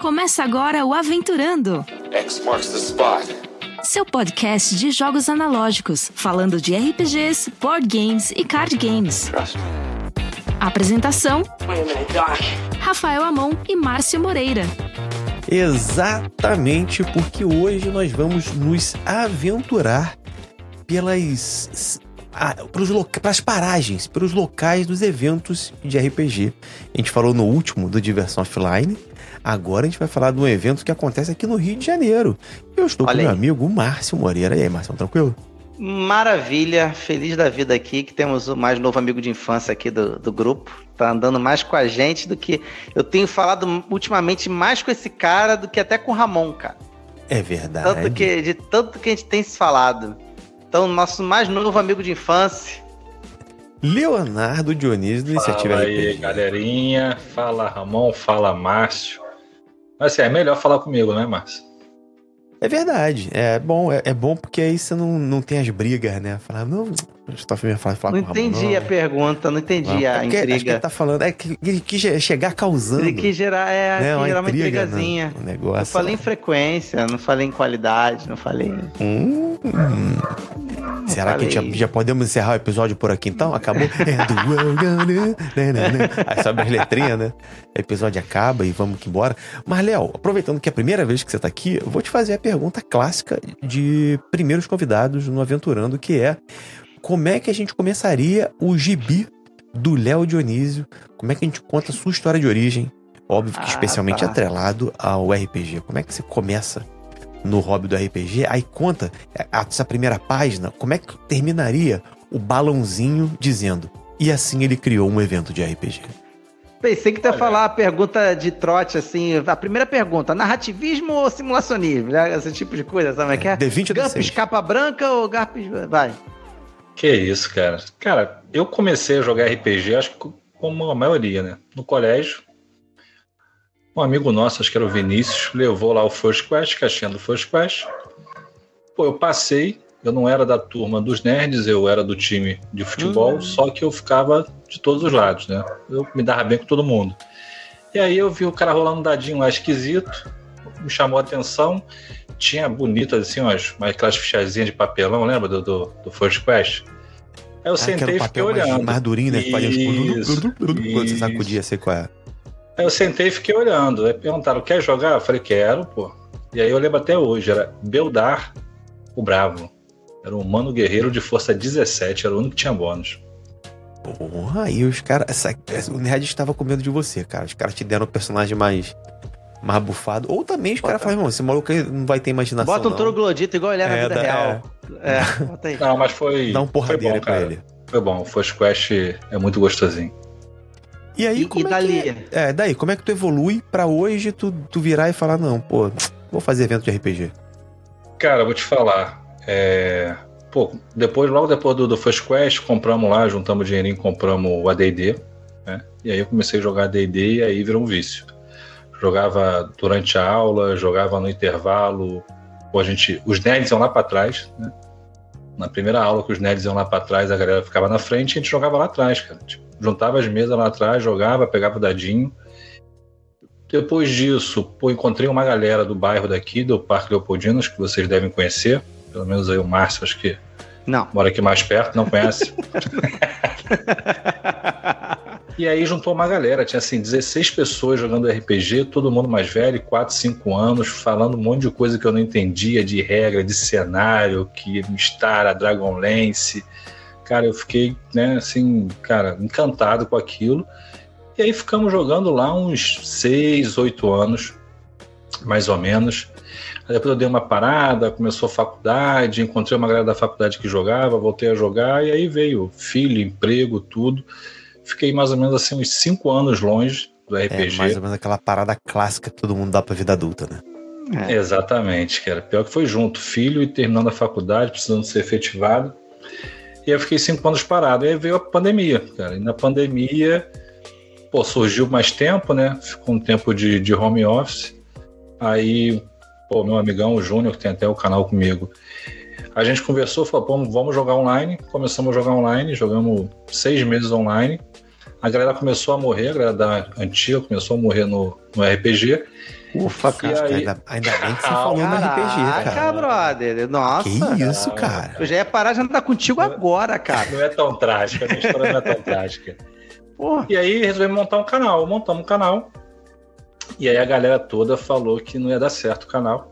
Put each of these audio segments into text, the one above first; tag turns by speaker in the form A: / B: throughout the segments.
A: Começa agora o Aventurando.
B: X marks the spot.
A: Seu podcast de jogos analógicos, falando de RPGs, board games e card games. Apresentação: Rafael Amon e Márcio Moreira.
C: Exatamente porque hoje nós vamos nos aventurar pelas ah, loca- pelas paragens, pelos locais dos eventos de RPG. A gente falou no último do Diversão Offline. Agora a gente vai falar de um evento que acontece aqui no Rio de Janeiro. Eu estou
D: Olha
C: com meu
D: aí.
C: amigo Márcio Moreira. E aí, Márcio, tranquilo?
D: Maravilha, feliz da vida aqui, que temos o mais novo amigo de infância aqui do, do grupo. Tá andando mais com a gente do que. Eu tenho falado ultimamente mais com esse cara do que até com o Ramon, cara.
C: É verdade.
D: Tanto que, de tanto que a gente tem se falado. Então, nosso mais novo amigo de infância.
C: Leonardo Dionísio do Iniciativa
E: Fala aí,
C: RPG.
E: galerinha. Fala Ramon, fala Márcio. Mas assim, é melhor falar comigo, né, Márcio?
C: É verdade. É bom, é, é bom porque aí você não, não tem as brigas, né? Falar, não, me falar, falar
D: Não
C: o Ramon,
D: entendi a pergunta, não entendi
C: É
D: a
C: porque Acho que ele
D: intriga.
C: tá falando, é que ele quis chegar causando.
D: Ele quis gerar, é,
C: né,
D: quis gerar uma
C: intriga
D: intrigazinha.
C: no- no negócio.
D: Eu falei em frequência, não falei em qualidade, não falei.
C: Hum, Será que a gente já,
D: falei.
C: já podemos encerrar o episódio por aqui então? Acabou? É né, né, né. Aí sobe as letrinhas, né? O episódio acaba e vamos que embora. Mas, Léo, aproveitando que é a primeira vez que você tá aqui, eu vou te fazer a pergunta clássica de primeiros convidados no Aventurando, que é como é que a gente começaria o gibi do Léo Dionísio? Como é que a gente conta a sua história de origem? Óbvio que
D: Ah,
C: especialmente
D: tá.
C: atrelado ao RPG. Como é que você começa no hobby do RPG? Aí conta é, essa primeira página, como é que terminaria o balãozinho dizendo e assim ele criou um evento de RPG.
D: Pensei que tu ia falar a pergunta de trote, assim. A primeira pergunta: narrativismo ou simulacionismo? né? Esse tipo de coisa, sabe? É, que é?
C: D20 ou
D: Garpes
C: D6?
D: capa branca ou Garpes. Vai.
E: Que isso, cara. Cara, eu comecei a jogar RPG, acho que como a maioria, né? No colégio. Um amigo nosso, acho que era o Vinícius, levou lá o First Quest, caixinha do First Quest. Pô, eu passei, eu não era da turma dos nerds, eu era do time de futebol,
D: Hum.
E: só que eu ficava de todos os lados, né? Eu me dava bem com todo mundo. E aí eu vi o cara rolando um dadinho lá esquisito, me chamou a atenção. Tinha bonitas, assim, umas, umas aquelas fichazinhas de papelão, lembra do, do, do First Quest? Aí eu
C: Ah,
E: sentei e fiquei
C: mais,
E: olhando.
C: mais durinho, né? Que fazia
E: Isso,
C: quando você sacudia, sei qual é.
E: Aí eu sentei e fiquei olhando. Aí perguntaram, quer jogar? Eu falei, quero, pô. E aí eu lembro até hoje, era Beldar, o Bravo. Era um humano guerreiro de força 17, era o único que tinha bônus.
C: Porra, aí os caras. O Nerd estava com medo de você, cara. Os caras te deram um personagem mais. Mais bufado. Ou também os caras falam, irmão, esse maluco não vai ter imaginação.
D: Bota um
C: não.
D: troglodito igual ele é na
C: É,
D: vida
C: dá-
D: real. É, bota aí.
E: Não, mas foi.
C: Dá um porradeiro
E: bom,
C: pra
E: cara.
C: ele.
E: Foi bom. O First Quest é muito gostosinho.
C: E aí,
D: E-
C: como
D: e
C: é
D: dali?
C: que. É, daí, como é que tu evolui pra hoje tu, tu virar e falar, não, pô, vou fazer evento de RPG?
E: Cara, eu vou te falar. É... Pô, depois, logo depois do, do First Quest, compramos lá, juntamos dinheirinho, compramos o AD&D, né? E aí eu comecei a jogar AD&D e aí virou um vício. Jogava durante a aula, jogava no intervalo. Pô, a gente, os nerds iam lá pra trás, né? Na primeira aula que os nerds iam lá pra trás, a galera ficava na frente e a gente jogava lá atrás, cara. Tipo, juntava as mesas lá atrás, jogava, pegava o dadinho. Depois disso, pô, encontrei uma galera do bairro daqui, do Parque Leopoldino, acho que vocês devem conhecer. Pelo menos aí o Márcio, acho que
D: Não.
E: mora aqui mais perto, não conhece. e aí juntou uma galera, tinha assim 16 pessoas jogando RPG, todo mundo mais velho, 4, 5 anos, falando um monte de coisa que eu não entendia, de regra, de cenário, que Mistar, a Dragonlance. Cara, eu fiquei, né, assim, cara, encantado com aquilo. E aí ficamos jogando lá uns 6, 8 anos, mais ou menos. Aí depois eu dei uma parada, começou a faculdade, encontrei uma galera da faculdade que jogava, voltei a jogar, e aí veio filho, emprego, tudo. Fiquei mais ou menos assim uns 5 anos longe do
C: É
E: RPG.
C: mais ou menos aquela parada clássica que todo mundo dá pra vida adulta, né?
D: É.
E: Exatamente, cara. Pior que foi junto, filho e terminando a faculdade, precisando ser efetivado. E aí eu fiquei cinco anos parado. Aí veio a pandemia, cara. E na pandemia, pô, surgiu mais tempo, né? Ficou um tempo de, de home office. Aí, pô, meu amigão, o Júnior, que tem até o canal comigo, a gente conversou, falou, pô, vamos jogar online. Começamos a jogar online, jogamos seis meses online. A galera começou a morrer, a galera da antiga começou a morrer no, no RPG.
D: Ufa, cara.
C: Aí... Ainda, ainda, bem que você falou no RPG, cara.
D: brother. Nossa.
C: Que isso, cara.
D: Eu já ia parar de andar contigo agora, cara.
E: Não é tão trágica, a minha história não é tão trágica. Porra. E aí resolvemos montar um canal. Montamos um canal. E aí a galera toda falou que não ia dar certo o canal.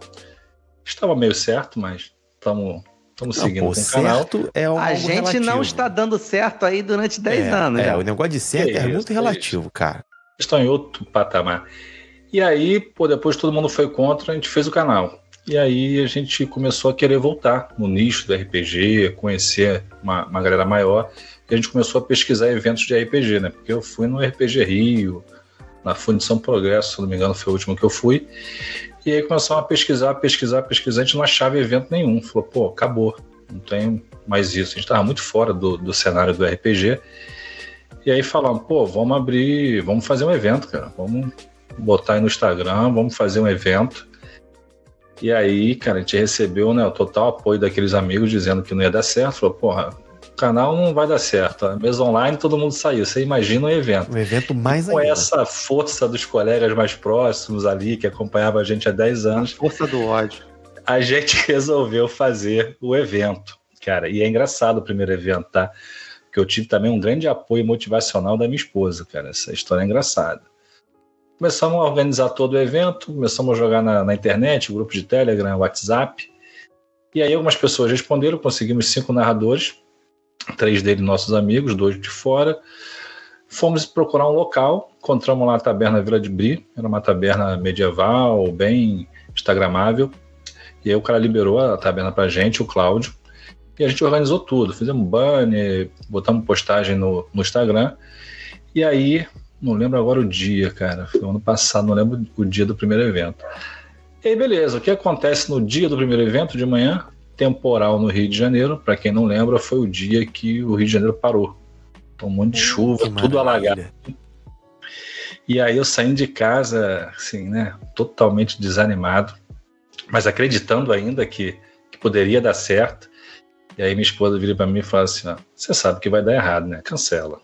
E: Estava meio certo, mas estamos Estamos seguindo pô, com o canal.
D: É um a gente relativo. não está dando certo aí durante 10
C: é,
D: anos.
C: É, já. o negócio de certo é, é muito relativo, isso. cara.
E: Estão em outro patamar. E aí, pô, depois todo mundo foi contra, a gente fez o canal. E aí a gente começou a querer voltar no nicho do RPG, conhecer uma, uma galera maior. E a gente começou a pesquisar eventos de RPG, né? Porque eu fui no RPG Rio, na Fundição Progresso, se não me engano, foi o último que eu fui. E aí começamos a pesquisar, pesquisar, pesquisar, a gente não achava evento nenhum. Falou, pô, acabou, não tem mais isso. A gente estava muito fora do, do cenário do RPG. E aí falamos, pô, vamos abrir, vamos fazer um evento, cara. Vamos botar aí no Instagram, vamos fazer um evento. E aí, cara, a gente recebeu né, o total apoio daqueles amigos dizendo que não ia dar certo. Falou, porra, canal não vai dar certo. A mesa online todo mundo saiu. Você imagina um evento.
C: Um evento mais
E: e Com ainda. essa força dos colegas mais próximos ali, que acompanhava a gente há 10 anos. A
D: força do ódio.
E: A gente resolveu fazer o evento, cara. E é engraçado o primeiro evento, tá? Porque eu tive também um grande apoio motivacional da minha esposa, cara. Essa história é engraçada. Começamos a organizar todo o evento, começamos a jogar na, na internet, grupo de Telegram, WhatsApp. E aí algumas pessoas responderam, conseguimos cinco narradores três deles nossos amigos, dois de fora. Fomos procurar um local, encontramos lá a taberna Vila de Bri, era uma taberna medieval, bem instagramável. E aí o cara liberou a taberna pra gente, o Cláudio, e a gente organizou tudo. Fizemos banner, botamos postagem no, no Instagram. E aí, não lembro agora o dia, cara, foi ano passado, não lembro o dia do primeiro evento. E aí, beleza, o que acontece no dia do primeiro evento de manhã? Temporal no Rio de Janeiro. Para quem não lembra, foi o dia que o Rio de Janeiro parou. Então, um monte de chuva, tudo alagado. E aí eu saindo de casa, assim, né, totalmente desanimado, mas acreditando ainda que, que poderia dar certo. E aí minha esposa vira para mim e fala assim, você sabe que vai dar errado, né? Cancela.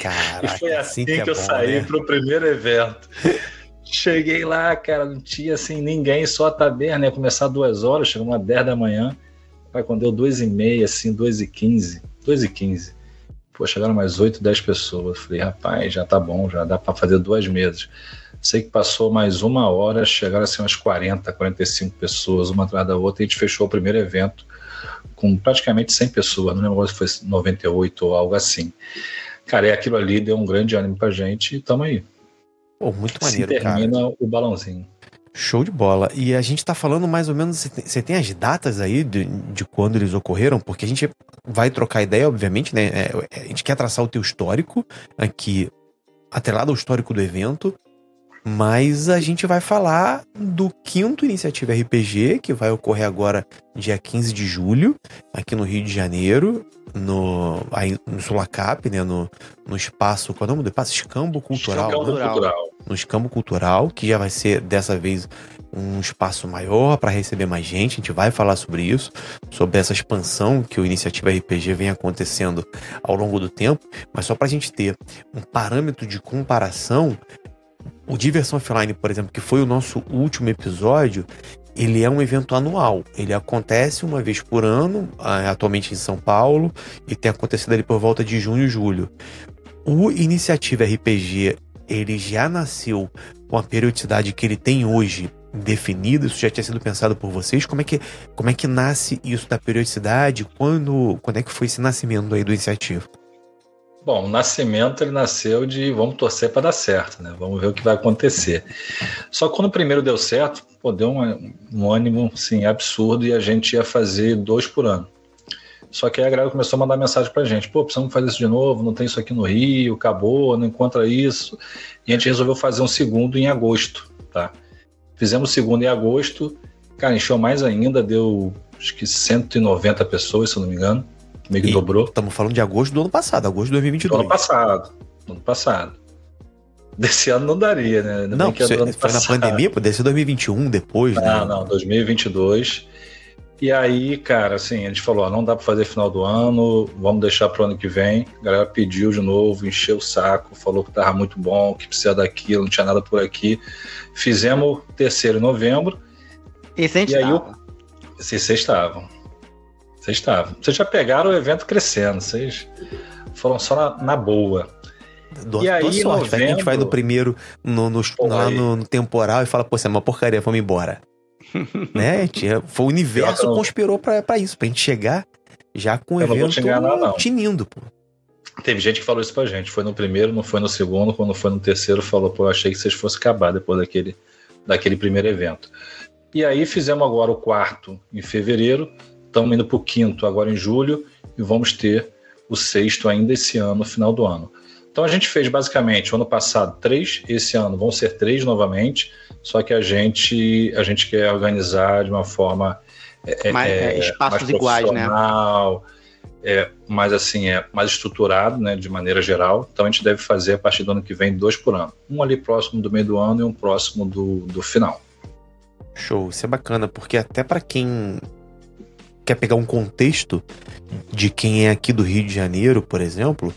C: Caraca,
E: e foi assim, assim que, que, eu bom, saí né? pro primeiro evento. Cheguei lá, cara, não tinha assim ninguém, só a taberna, ia começar duas horas, chegou uma 10 da manhã. Pai, quando deu 2 e meia, assim, 2 e 15, 2 e 15, pô, chegaram mais 8, 10 pessoas. Falei, rapaz, já tá bom, já dá para fazer duas mesas. Sei que passou mais uma hora, chegaram assim umas 40, 45 pessoas, uma atrás da outra, e a gente fechou o primeiro evento com praticamente 100 pessoas, não lembro se foi 98 ou algo assim. Cara, e aquilo ali deu um grande ânimo pra gente e tamo aí.
C: Pô, muito maneiro,
E: se termina
C: cara.
E: o balãozinho.
C: Show de bola. E a gente tá falando mais ou menos. Você tem, as datas aí de, de, quando eles ocorreram? Porque a gente vai trocar ideia, obviamente, né? É, é, a gente quer traçar o teu histórico aqui, atrelado ao histórico do evento. Mas a gente vai falar do quinto Iniciativa RPG, que vai ocorrer agora dia 15 de julho, aqui no Rio de Janeiro, no, aí, no Sulacap, né? No, no espaço. Qual é o nome do espaço? Escambo Cultural.
E: Escambo né? Cultural.
C: No Escambo Cultural, que já vai ser dessa vez um espaço maior para receber mais gente. A gente vai falar sobre isso, sobre essa expansão que o Iniciativa RPG vem acontecendo ao longo do tempo. Mas só para a gente ter um parâmetro de comparação, o Diversão Offline, por exemplo, que foi o nosso último episódio, ele é um evento anual. Ele acontece uma vez por ano, ah, atualmente em São Paulo, e tem acontecido ali por volta de junho e julho. O Iniciativa RPG, ele já nasceu com a periodicidade que ele tem hoje definida, isso já tinha sido pensado por vocês. Como é que, como é que nasce isso da periodicidade? Quando, quando é que foi esse nascimento aí do Iniciativa?
E: Bom, o nascimento ele nasceu de vamos torcer para dar certo, né? Vamos ver o que vai acontecer. Só que quando o primeiro deu certo, pô, deu um, um ânimo sim, absurdo e a gente ia fazer dois por ano. Só que aí a galera começou a mandar mensagem pra gente: pô, precisamos fazer isso de novo, não tem isso aqui no Rio, acabou, não encontra isso. E a gente resolveu fazer um segundo em agosto, tá? Fizemos o segundo em agosto, cara, encheu mais ainda, deu acho que 190 pessoas, se eu não me engano meio que e dobrou.
C: Estamos falando de agosto do ano passado, agosto de 2022. Do
E: ano passado. Do ano passado. Desse ano não daria, né?
C: Ainda não, foi passado. na pandemia, poderia ser 2021 depois,
E: não,
C: né?
E: Não, não, 2022. E aí, cara, assim, a gente falou, ó, não dá para fazer final do ano, vamos deixar pro ano que vem. A galera pediu de novo, encheu o saco, falou que tava muito bom, que precisa daquilo, não tinha nada por aqui. Fizemos terceiro em novembro.
D: E, e aí, eu,
E: vocês estavam. Vocês estavam. Vocês já pegaram o evento crescendo, vocês foram só na, na boa.
C: Do, e aí, sorte, novembro, a gente vai no primeiro, no, no, lá no, no, temporal e fala, pô, você é uma porcaria, vamos embora. né? Foi o universo conspirou pra, pra isso, pra gente chegar já com o eu evento enganar, tinindo, pô.
E: Teve gente que falou isso pra gente. Foi no primeiro, não foi no segundo. Quando foi no terceiro, falou, pô, eu achei que vocês fossem acabar depois daquele, daquele primeiro evento. E aí fizemos agora o quarto em fevereiro, estamos indo pro quinto agora em julho e vamos ter o sexto ainda esse ano, no final do ano. Então a gente fez basicamente ano passado três, esse ano vão ser três novamente. Só que a gente, a gente quer organizar de uma forma
D: é, é mais, é, espaços mais iguais, né?
E: É, mais assim, é mais estruturado, né, de maneira geral. Então a gente deve fazer a partir do ano que vem dois por ano. Um ali próximo do meio do ano e um próximo do, do final.
C: Show, isso é bacana, porque até para quem quer pegar um contexto de quem é aqui do Rio de Janeiro, por exemplo,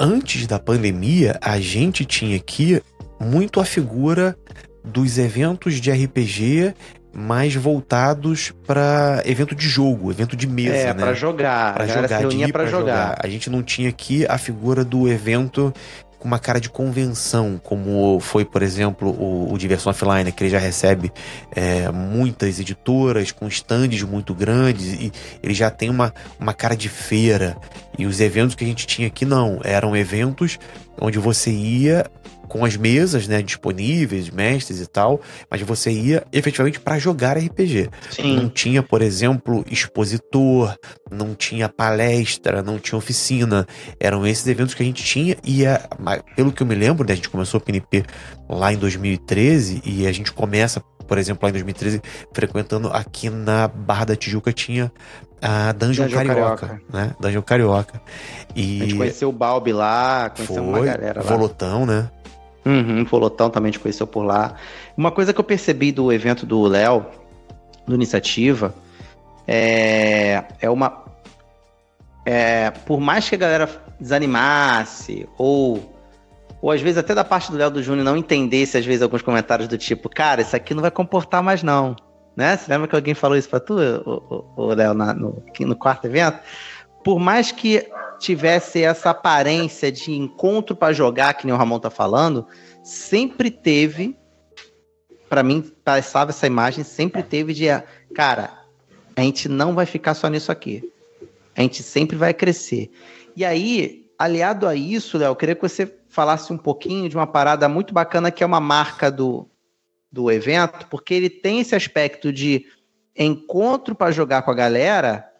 C: antes da pandemia, a gente tinha aqui muito a figura dos eventos de RPG mais voltados para evento de jogo, evento de mesa,
D: é,
C: né?
D: para jogar,
C: para jogar, para
D: jogar. jogar.
C: A gente não tinha aqui a figura do evento com uma cara de convenção, como foi, por exemplo, o, o Diversão Offline, que ele já recebe é, muitas editoras com stands muito grandes e ele já tem uma, uma cara de feira. E os eventos que a gente tinha aqui não, eram eventos onde você ia com as mesas, né, disponíveis, mestres e tal, mas você ia efetivamente para jogar RPG. Sim. Não tinha, por exemplo, expositor, não tinha palestra, não tinha oficina. Eram esses eventos que a gente tinha e a, pelo que eu me lembro, né, a gente começou o PNP lá em 2013 e a gente começa, por exemplo, lá em 2013 frequentando aqui na Barra da Tijuca tinha a Dungeon, Dungeon Carioca, Carioca, né? Dungeon Carioca.
D: E a gente conheceu o Balbi lá, conheceu uma galera lá.
C: Volotão, né?
D: Uhum, Folotão também te conheceu por lá. Uma coisa que eu percebi do evento do Léo, do Iniciativa, é, é uma. É, por mais que a galera desanimasse, ou, ou às vezes até da parte do Léo do Júnior não entendesse, às vezes, alguns comentários do tipo, cara, isso aqui não vai comportar mais, não. Né? Você lembra que alguém falou isso pra tu, o, Léo, no, no quarto evento? Por mais que tivesse essa aparência de encontro para jogar, que nem o Ramon tá falando, sempre teve, para mim, passava essa imagem, sempre teve de, cara, a gente não vai ficar só nisso aqui. A gente sempre vai crescer. E aí, aliado a isso, Léo, eu queria que você falasse um pouquinho de uma parada muito bacana que é uma marca do, do evento, porque ele tem esse aspecto de encontro para jogar com a galera,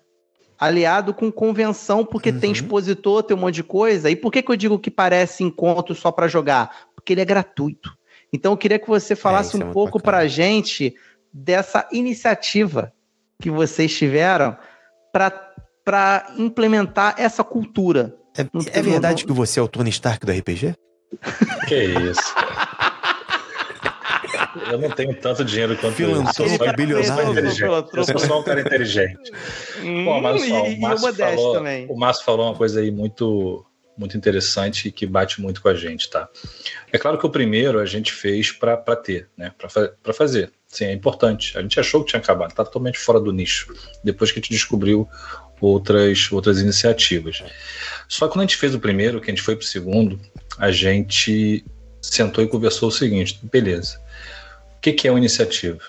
D: aliado com convenção, porque uhum. tem expositor, tem um monte de coisa. E por que, que eu digo que parece encontro só para jogar? Porque ele é gratuito. Então eu queria que você falasse é, um é pouco para a gente dessa iniciativa que vocês tiveram para implementar essa cultura.
C: É, é verdade que você é o Tony Stark do RPG?
E: Que isso. Eu não tenho tanto dinheiro quanto
C: Filantrópico,
E: eu.
C: bilionário.
E: Eu sou só um cara inteligente.
D: Hum, Bom, mas, ó, o, Márcio falou, também.
E: o Márcio falou uma coisa aí muito, muito interessante e que bate muito com a gente, tá? É claro que o primeiro a gente fez para ter, né? Para fazer. Sim, é importante. A gente achou que tinha acabado, tá totalmente fora do nicho. Depois que a gente descobriu outras, outras iniciativas. Só que quando a gente fez o primeiro, que a gente foi para o segundo, a gente sentou e conversou o seguinte: beleza, que, que é uma iniciativa?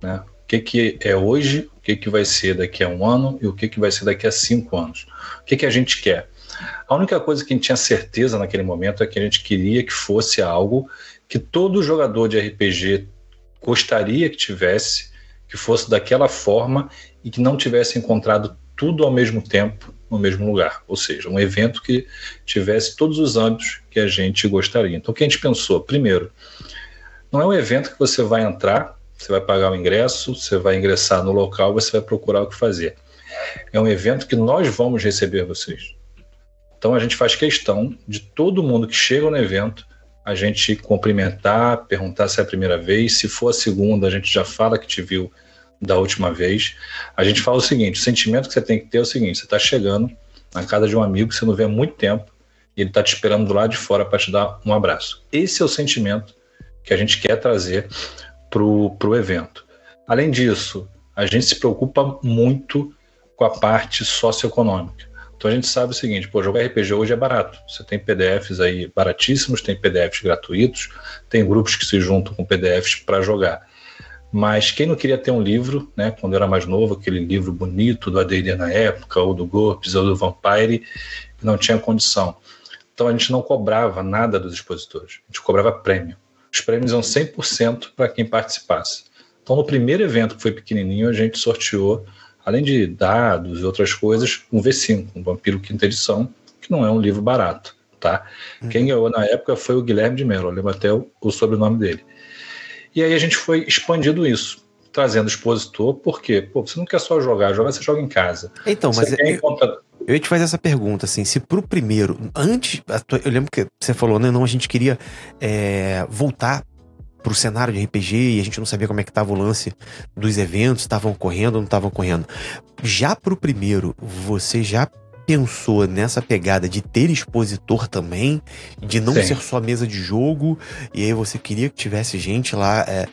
E: Né? O que, que é hoje, o que, que vai ser daqui a um ano e o que, que vai ser daqui a cinco anos? O que, que a gente quer? A única coisa que a gente tinha certeza naquele momento é que a gente queria que fosse algo que todo jogador de RPG gostaria que tivesse, que fosse daquela forma e que não tivesse encontrado tudo ao mesmo tempo no mesmo lugar. Ou seja, um evento que tivesse todos os âmbitos que a gente gostaria. Então, o que a gente pensou? Primeiro, não é um evento que você vai entrar, você vai pagar o ingresso, você vai ingressar no local, você vai procurar o que fazer. É um evento que nós vamos receber vocês. Então a gente faz questão de todo mundo que chega no evento a gente cumprimentar, perguntar se é a primeira vez, se for a segunda, a gente já fala que te viu da última vez, a gente fala o seguinte: o sentimento que você tem que ter é o seguinte: você está chegando na casa de um amigo que você não vê há muito tempo e ele está te esperando do lado de fora para te dar um abraço. Esse é o sentimento que a gente quer trazer para o evento. Além disso, a gente se preocupa muito com a parte socioeconômica. Então a gente sabe o seguinte, pô, jogar RPG hoje é barato. Você tem PDFs aí baratíssimos, tem PDFs gratuitos, tem grupos que se juntam com PDFs para jogar. Mas quem não queria ter um livro, né, quando era mais novo, aquele livro bonito do AD&D na época, ou do GURPS, ou do Vampire, não tinha condição. Então a gente não cobrava nada dos expositores, a gente cobrava prêmio. Os prêmios iam 100% para quem participasse. Então no primeiro evento, que foi pequenininho, a gente sorteou, além de dados e outras coisas, um V5, um Vampiro Quinta Edição, que não é um livro barato. Tá? Uhum. Quem ganhou na época foi o Guilherme de Mello, eu lembro até o, o sobrenome dele. E aí a gente foi expandindo isso, trazendo expositor, porque pô, você não quer só jogar, jogar você joga em casa.
C: Então, mas eu, eu ia te fazer essa pergunta, assim, se pro primeiro, antes, eu lembro que você falou, né, não, a gente queria é, voltar pro cenário de RPG e a gente não sabia como é que tava o lance dos eventos, estavam ocorrendo ou não estavam ocorrendo. Já pro primeiro, você já pensou nessa pegada de ter expositor também, de não Sim. ser só mesa de jogo, e aí você queria que tivesse gente lá é,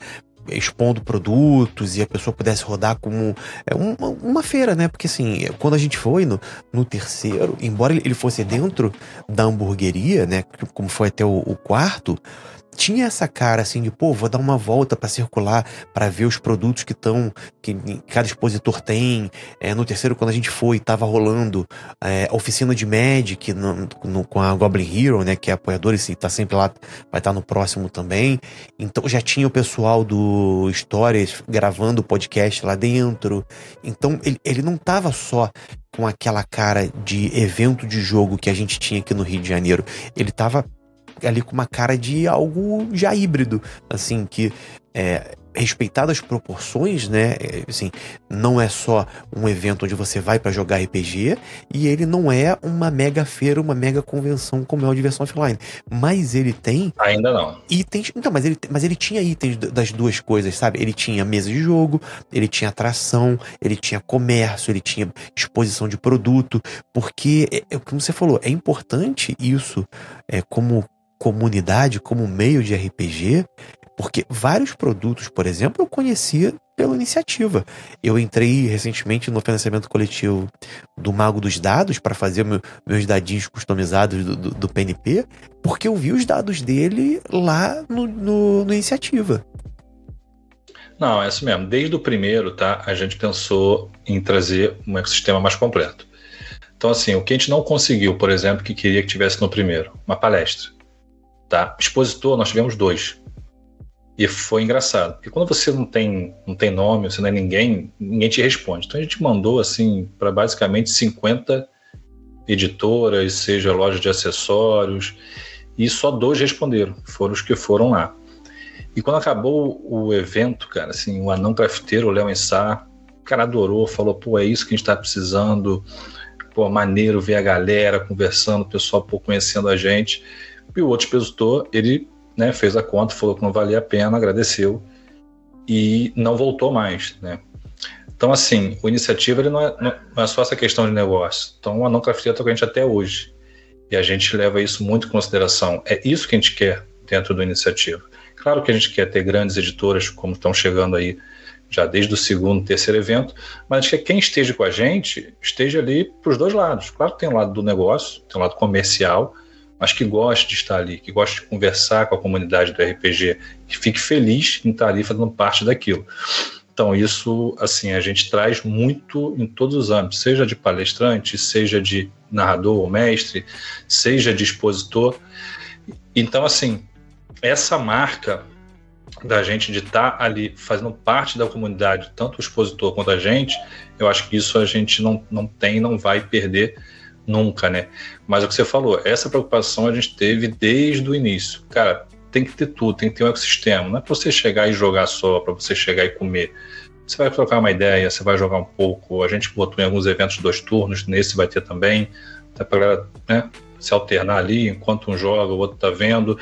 C: expondo produtos e a pessoa pudesse rodar como é, uma, uma, feira, né? Porque assim, quando a gente foi no, no terceiro, embora ele fosse dentro da hamburgueria, né? Como foi até o, o quarto, tinha essa cara assim de, pô, vou dar uma volta para circular, para ver os produtos que estão, que cada expositor tem. É, no terceiro, quando a gente foi, tava rolando é, a oficina de Magic no, no, com a Goblin Hero, né, que é apoiador e tá sempre lá, vai estar tá no próximo também. Então já tinha o pessoal do Histórias gravando o podcast lá dentro. Então ele, ele não tava só com aquela cara de evento de jogo que a gente tinha aqui no Rio de Janeiro. Ele tava ali com uma cara de algo já híbrido, assim, que é, respeitado as proporções, né? É, assim, não é só um evento onde você vai para jogar RPG e ele não é uma mega feira, uma mega convenção como é o Diversão Offline, mas ele tem
E: ainda não
C: itens. Então, mas ele, mas ele tinha itens das duas coisas, sabe? Ele tinha mesa de jogo, ele tinha atração, ele tinha comércio, ele tinha exposição de produto, porque é, é como você falou, é importante isso, é como comunidade, como meio de RPG, porque vários produtos, por exemplo, eu conhecia pela iniciativa. Eu entrei recentemente no financiamento coletivo do Mago dos Dados para fazer meu, meus dadinhos customizados do, do, do, PNP, porque eu vi os dados dele lá no, no, no iniciativa.
E: Não, é isso mesmo. Desde o primeiro, tá? A gente pensou em trazer um ecossistema mais completo. Então, assim, o que a gente não conseguiu, por exemplo, que queria que tivesse no primeiro, uma palestra. Tá? Expositor, nós tivemos dois. E foi engraçado, porque quando você não tem, não tem nome, você não é ninguém, ninguém te responde. Então a gente mandou assim para basicamente 50 editoras, seja loja de acessórios, e só dois responderam, foram os que foram lá. E quando acabou o evento, cara, assim, o anão crafteiro, o Léo Ensar, o cara adorou, falou, pô, é isso que a gente tá precisando, pô, maneiro ver a galera conversando, o pessoal pô, conhecendo a gente. E o outro expositor, ele né, fez a conta, falou que não valia a pena, agradeceu e não voltou mais, né? Então, assim, o iniciativa ele não, é, não é só essa questão de negócio. Então, a não crafteria está com a gente até hoje. E a gente leva isso muito em consideração. É isso que a gente quer dentro do iniciativa. Claro que a gente quer ter grandes editoras, como estão chegando aí já desde o segundo, terceiro evento, mas quer que quem esteja com a gente esteja ali para os dois lados. Claro que tem o lado do negócio, tem o lado comercial, mas que goste de estar ali, que goste de conversar com a comunidade do RPG, que fique feliz em estar ali fazendo parte daquilo. Então, isso, assim, a gente traz muito em todos os âmbitos, seja de palestrante, seja de narrador ou mestre, seja de expositor. Então, assim, essa marca da gente de estar ali fazendo parte da comunidade, tanto o expositor quanto a gente, eu acho que isso a gente não, não tem, não vai perder nunca, né? Mas é o que você falou, essa preocupação a gente teve desde o início. Cara, tem que ter tudo, tem que ter um ecossistema. Não é para você chegar e jogar só, para você chegar e comer. Você vai trocar uma ideia, você vai jogar um pouco. A gente botou em alguns eventos dois turnos, nesse vai ter também, até para né, se alternar ali, enquanto um joga, o outro está vendo.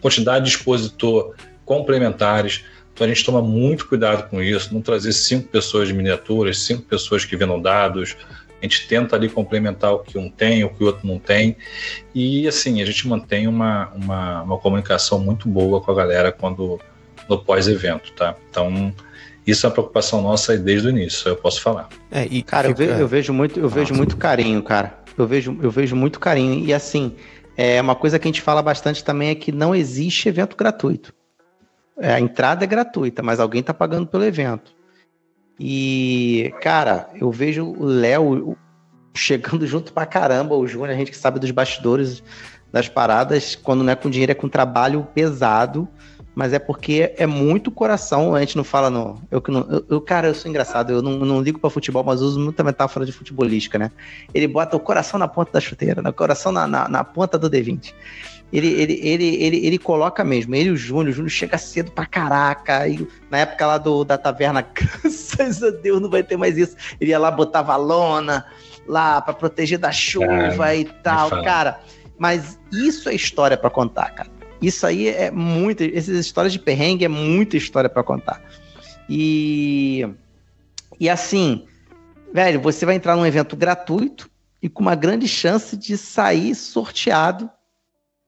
E: Quantidade de expositor complementares. Então a gente toma muito cuidado com isso, não trazer cinco pessoas de miniaturas, cinco pessoas que vendam dados. A gente tenta ali complementar o que um tem, o que o outro não tem. E assim, a gente mantém uma, uma, uma comunicação muito boa com a galera quando no pós-evento, tá? Então, isso é uma preocupação nossa desde o início, eu posso falar.
D: É, e cara, fica... eu, vejo, eu, vejo, muito, eu vejo muito carinho, cara. Eu vejo, eu vejo muito carinho. E assim, é uma coisa que a gente fala bastante também é que não existe evento gratuito. É, a entrada é gratuita, mas alguém está pagando pelo evento. E, cara, eu vejo o Léo chegando junto pra caramba, o Júnior, a gente que sabe dos bastidores das paradas, quando não é com dinheiro, é com trabalho pesado mas é porque é muito coração. A gente não fala no. Eu, eu, eu cara, eu sou engraçado, eu não, não ligo para futebol, mas uso muita metáfora de futebolística, né? Ele bota o coração na ponta da chuteira, né? o coração na, na, na ponta do D20. Ele, ele, ele, ele, ele coloca mesmo, ele e o Júnior, o Júnior chega cedo pra caraca. E na época lá do, da taverna, graças a Deus, não vai ter mais isso. Ele ia lá, botava lona lá para proteger da chuva e tal, cara. Mas isso é história para contar, cara. Isso aí é muito. Essas histórias de perrengue é muita história para contar. E. E assim, velho, você vai entrar num evento gratuito e com uma grande chance de sair sorteado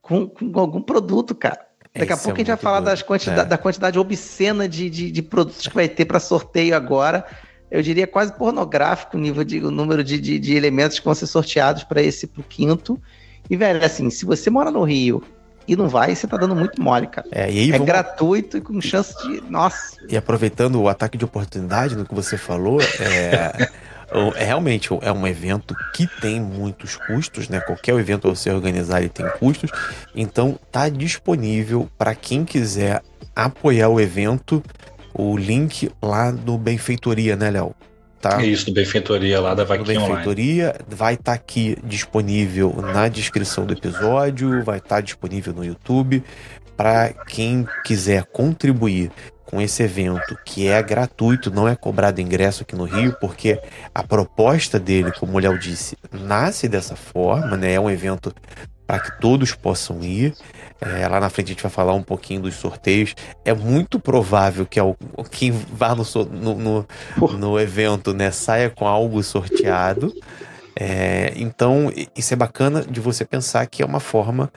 D: com, com algum produto, cara. Daqui a pouco é a gente vai falar das quantidade, é. da quantidade obscena de, de, de produtos que vai ter para sorteio agora. Eu diria quase pornográfico o nível de, o número de, de, de elementos que vão ser sorteados para esse pro quinto. E, velho, assim, se você mora no Rio e não vai, você tá dando muito mole, cara.
C: É, e aí,
D: é
C: vamos...
D: gratuito e com chance de. Nossa.
C: E aproveitando o ataque de oportunidade no que você falou, é. é realmente é um evento que tem muitos custos, né? Qualquer evento você organizar ele tem custos. Então tá disponível para quem quiser apoiar o evento o link lá no Benfeitoria, né, Léo?
E: Tá? Isso, do Benfeitoria lá da Vaquinha
C: Benfeitoria Online. vai estar tá aqui disponível na descrição do episódio, vai estar tá disponível no YouTube para quem quiser contribuir com esse evento que é gratuito, não é cobrado ingresso aqui no Rio, porque a proposta dele, como o Léo disse, nasce dessa forma, né? É um evento para que todos possam ir. É, lá na frente a gente vai falar um pouquinho dos sorteios. É muito provável que quem vá no, no, no, no evento né, saia com algo sorteado. É, então, isso é bacana de você pensar que é uma forma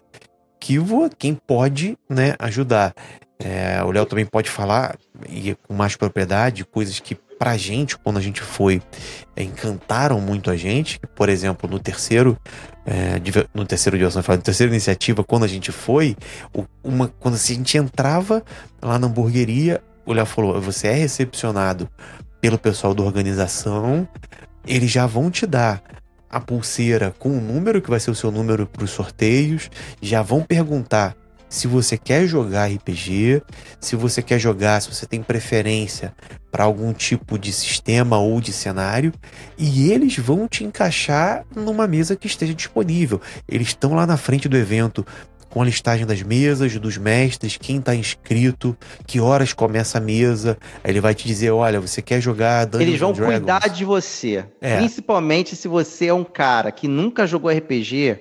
C: que quem pode né, ajudar. É, o Léo também pode falar, e com mais propriedade, coisas que pra gente, quando a gente foi, é, encantaram muito a gente. Por exemplo, no terceiro, é, no terceiro diversão, no terceiro iniciativa, quando a gente foi, uma, quando a gente entrava lá na hamburgueria, o Léo falou: você é recepcionado pelo pessoal da organização, eles já vão te dar a pulseira com o número que vai ser o seu número para os sorteios, já vão perguntar se você quer jogar RPG, se você quer jogar, se você tem preferência para algum tipo de sistema ou de cenário, e eles vão te encaixar numa mesa que esteja disponível. Eles estão lá na frente do evento com a listagem das mesas, dos mestres, quem está inscrito, que horas começa a mesa. Aí ele vai te dizer: olha, você quer jogar
D: Dungeons Eles vão cuidar de você. É. Principalmente se você é um cara que nunca jogou RPG,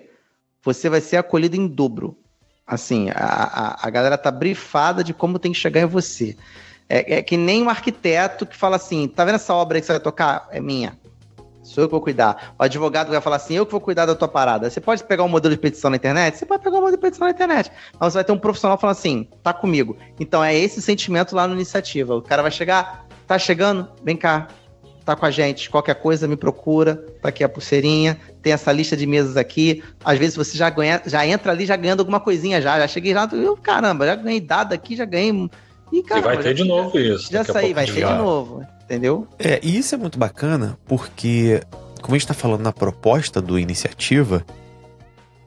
D: você vai ser acolhido em dobro. Assim, a, a, a galera tá brifada de como tem que chegar em você. É, é, que nem um arquiteto que fala assim: tá vendo essa obra aí que você vai tocar? É minha. Sou eu que vou cuidar. O advogado vai falar assim: eu que vou cuidar da tua parada. Você pode pegar um modelo de petição na internet? Você pode pegar um modelo de petição na internet. Mas você vai ter um profissional falando assim: tá comigo. Então é esse sentimento lá no iniciativa. O cara vai chegar, tá chegando? Vem cá, tá com a gente. Qualquer coisa, me procura. Tá aqui a pulseirinha. Tem essa lista de mesas aqui. Às vezes você já ganha, já entra ali já ganhando alguma coisinha já. Já cheguei lá, eu, caramba, já ganhei dado aqui, já ganhei.
E: E, caramba, e vai ter de novo isso.
D: Já saí, vai ter de novo. Entendeu?
C: É, e isso é muito bacana porque, como a gente tá falando na proposta do iniciativa,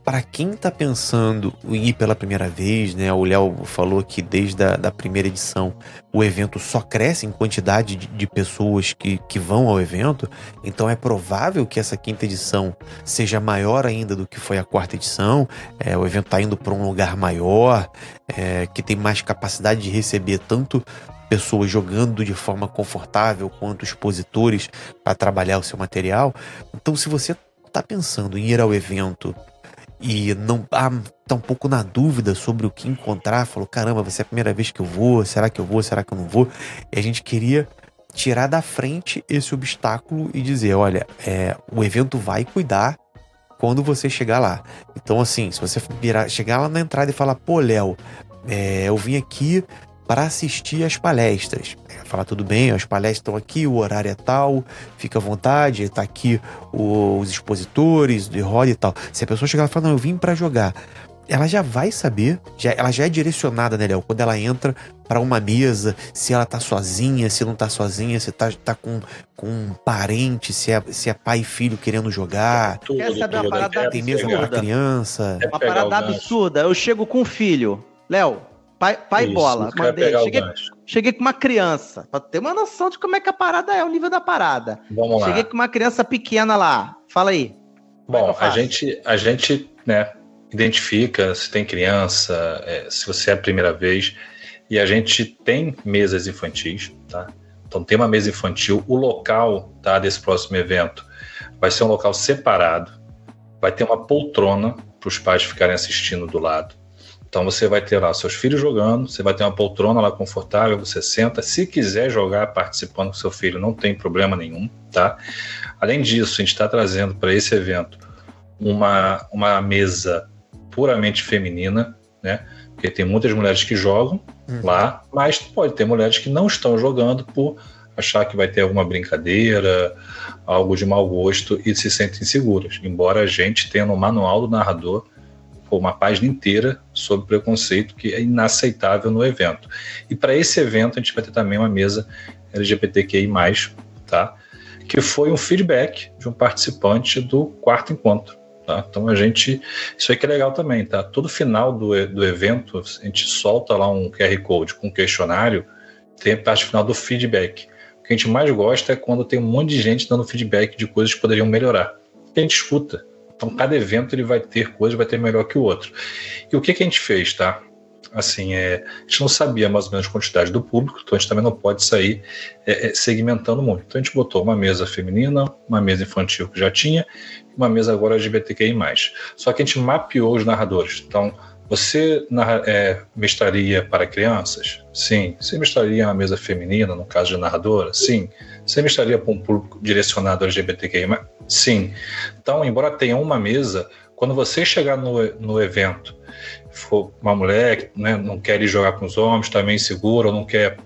C: para quem está pensando em ir pela primeira vez, né? O Léo falou que desde a da primeira edição o evento só cresce em quantidade de, de, pessoas que, que vão ao evento, então é provável que essa quinta edição seja maior ainda do que foi a quarta edição. É, o evento está indo para um lugar maior, é, que tem mais capacidade de receber tanto pessoas jogando de forma confortável quanto expositores para trabalhar o seu material. Então, se você está pensando em ir ao evento e não ah, tá um pouco na dúvida sobre o que encontrar, falou: caramba, vai ser a primeira vez que eu vou, será que eu vou, será que eu não vou? E a gente queria tirar da frente esse obstáculo e dizer: olha, é, o evento vai cuidar quando você chegar lá. Então, assim, se você virar, chegar lá na entrada e falar: pô, Léo, é, eu vim aqui para assistir às palestras. É, falar tudo bem, as palestras estão aqui, o horário é tal, fica à vontade, está aqui os expositores de roda e tal. Se a pessoa chegar lá e falar, não, eu vim para jogar, ela já vai saber, já, ela já é direcionada, né, Léo? Quando ela entra para uma mesa, se ela tá sozinha, se não tá sozinha, se tá, tá com, com um parente, se é, se é pai e filho querendo jogar.
D: Tudo, Quer saber tudo, uma parada
C: Tem mesa para criança.
D: Uma parada absurda. Eu chego com um filho. Léo, pai, pai Isso, bola. Mandei. Cheguei, cheguei com uma criança. Pra ter uma noção de como é que a parada é, o nível da parada.
E: Vamos lá.
D: Cheguei com uma criança pequena lá. Fala aí.
E: É Bom, é a gente, a gente, né, identifica se tem criança, é, se você é a primeira vez. E a gente tem mesas infantis, tá? Então tem uma mesa infantil. O local tá, desse próximo evento vai ser um local separado. Vai ter uma poltrona para os pais ficarem assistindo do lado. Então você vai ter lá seus filhos jogando, você vai ter uma poltrona lá confortável, você senta. Se quiser jogar participando com seu filho, não tem problema nenhum, tá? Além disso, a gente está trazendo para esse evento uma, uma mesa puramente feminina, né? Porque tem muitas mulheres que jogam uhum. lá, mas pode ter mulheres que não estão jogando por achar que vai ter alguma brincadeira, algo de mau gosto e se sentem seguras. Embora a gente tenha no manual do narrador uma página inteira sobre preconceito que é inaceitável no evento. E para esse evento a gente vai ter também uma mesa LGBTQI+, tá? Que foi um feedback de um participante do quarto encontro. Tá? Então a gente. Isso aí que é legal também, tá? Todo final do, do evento, a gente solta lá um QR Code com um questionário, tem a parte final do feedback. O que a gente mais gosta é quando tem um monte de gente dando feedback de coisas que poderiam melhorar. Que a gente escuta. Então cada evento ele vai ter coisa, vai ter melhor que o outro. E o que, que a gente fez, tá? assim, é, a gente não sabia mais ou menos a quantidade do público, então a gente também não pode sair é, é segmentando muito. Então a gente botou uma mesa feminina, uma mesa infantil que já tinha, uma mesa agora LGBTQI+. Só que a gente mapeou os narradores. Então, você é, mestraria para crianças? Sim. Você mestraria uma mesa feminina, no caso de narradora? Sim. Você mestraria para um público direcionado LGBTQI? Sim. Então, embora tenha uma mesa, quando você chegar no, no evento for uma mulher que né, não quer ir jogar com os homens, está meio insegura, ou não quer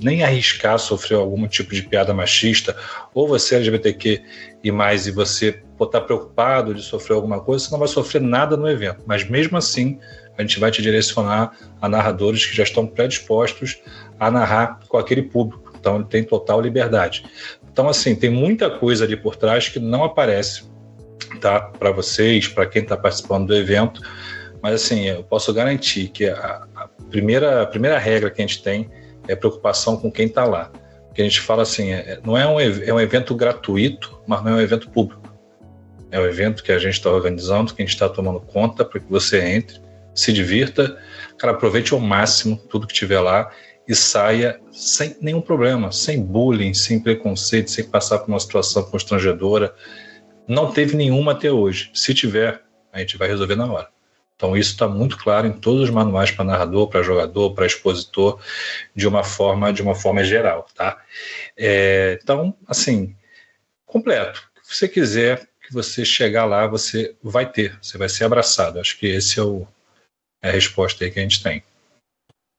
E: nem arriscar sofrer algum tipo de piada machista, ou você é LGBTQ e mais, e você está preocupado de sofrer alguma coisa, você não vai sofrer nada no evento. Mas mesmo assim, a gente vai te direcionar a narradores que já estão predispostos a narrar com aquele público. Então, ele tem total liberdade. Então, assim, tem muita coisa ali por trás que não aparece tá? para vocês, para quem está participando do evento. Mas assim, eu posso garantir que a, a, primeira, a primeira regra que a gente tem é preocupação com quem está lá. Porque a gente fala assim, é, não é um, é um evento gratuito, mas não é um evento público. É um evento que a gente está organizando, que a gente está tomando conta para que você entre, se divirta, cara, aproveite ao máximo tudo que tiver lá e saia sem nenhum problema, sem bullying, sem preconceito, sem passar por uma situação constrangedora. Não teve nenhuma até hoje. Se tiver, a gente vai resolver na hora. Então, isso está muito claro em todos os manuais para narrador, para jogador, para expositor, de uma forma, de uma forma geral, tá? É, então, assim, completo. Se você quiser que você chegar lá, você vai ter, você vai ser abraçado. Acho que esse é, o, é a resposta aí que a gente tem.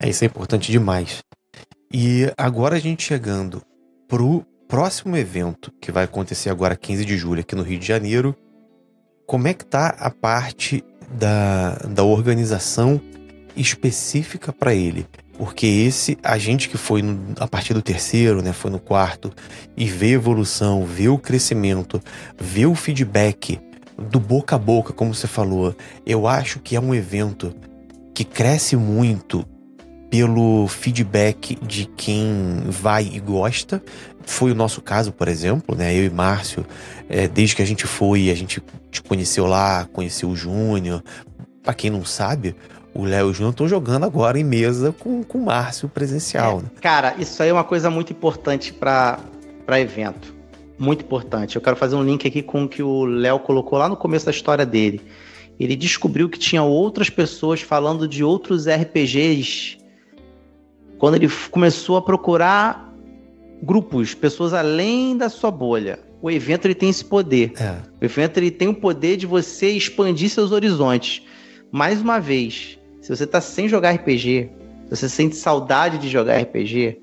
C: É, isso é importante demais. E agora a gente chegando pro próximo evento, que vai acontecer agora 15 de julho aqui no Rio de Janeiro, como é que tá a parte da, da organização específica para ele. Porque esse, a gente que foi no, a partir do terceiro, né, foi no quarto, e vê evolução, vê o crescimento, vê o feedback do boca a boca, como você falou, eu acho que é um evento que cresce muito pelo feedback de quem vai e gosta. Foi o nosso caso, por exemplo, né? Eu e Márcio, é, desde que a gente foi, a gente te conheceu lá, conheceu o Júnior. Pra quem não sabe, o Léo e o Júnior estão jogando agora em mesa com, com o Márcio presencial.
D: É, né? Cara, isso aí é uma coisa muito importante para evento. Muito importante. Eu quero fazer um link aqui com o que o Léo colocou lá no começo da história dele. ele descobriu que tinha outras pessoas falando de outros RPGs. Quando ele começou a procurar grupos, pessoas além da sua bolha. O evento ele tem esse poder. É. O evento ele tem o poder de você expandir seus horizontes. Mais uma vez, se você está sem jogar RPG, se você sente saudade de jogar RPG,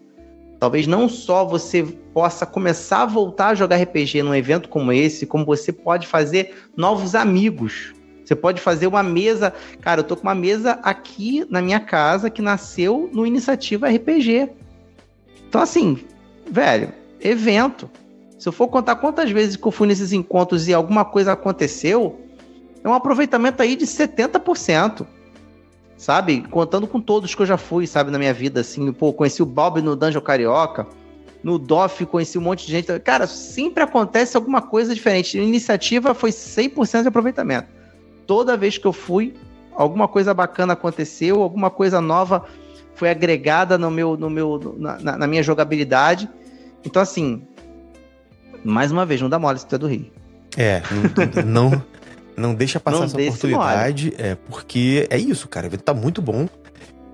D: talvez não só você possa começar a voltar a jogar RPG num evento como esse, como você pode fazer novos amigos. Você pode fazer uma mesa. Cara, eu tô com uma mesa aqui na minha casa que nasceu no Iniciativa RPG. Então, assim, velho, evento. Se eu for contar quantas vezes que eu fui nesses encontros e alguma coisa aconteceu, é um aproveitamento aí de 70%. Sabe? Contando com todos que eu já fui, sabe, na minha vida, assim. Pô, conheci o Bob no Dungeon Carioca. No DOF conheci um monte de gente. Cara, sempre acontece alguma coisa diferente. A iniciativa foi 100% de aproveitamento. Toda vez que eu fui, alguma coisa bacana aconteceu, alguma coisa nova foi agregada no meu, no meu, na, na minha jogabilidade. Então, assim, mais uma vez, não dá mole se tu é do Rio.
C: É, não, não, não deixa passar não essa oportunidade, é, porque é isso, cara. O evento tá muito bom.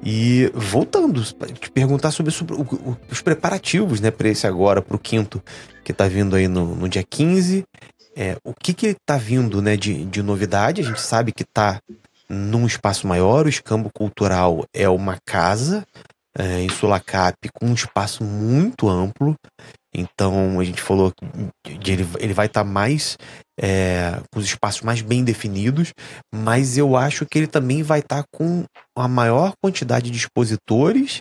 C: E voltando, te perguntar sobre, sobre o, o, os preparativos, né, para esse agora, para o quinto, que tá vindo aí no, no dia 15. É, o que que tá vindo, né, de, de novidade? A gente sabe que tá num espaço maior, o Escambo Cultural é uma casa é, em Sulacap com um espaço muito amplo. Então a gente falou que ele, ele vai estar tá mais é, com os espaços mais bem definidos, mas eu acho que ele também vai estar tá com a maior quantidade de expositores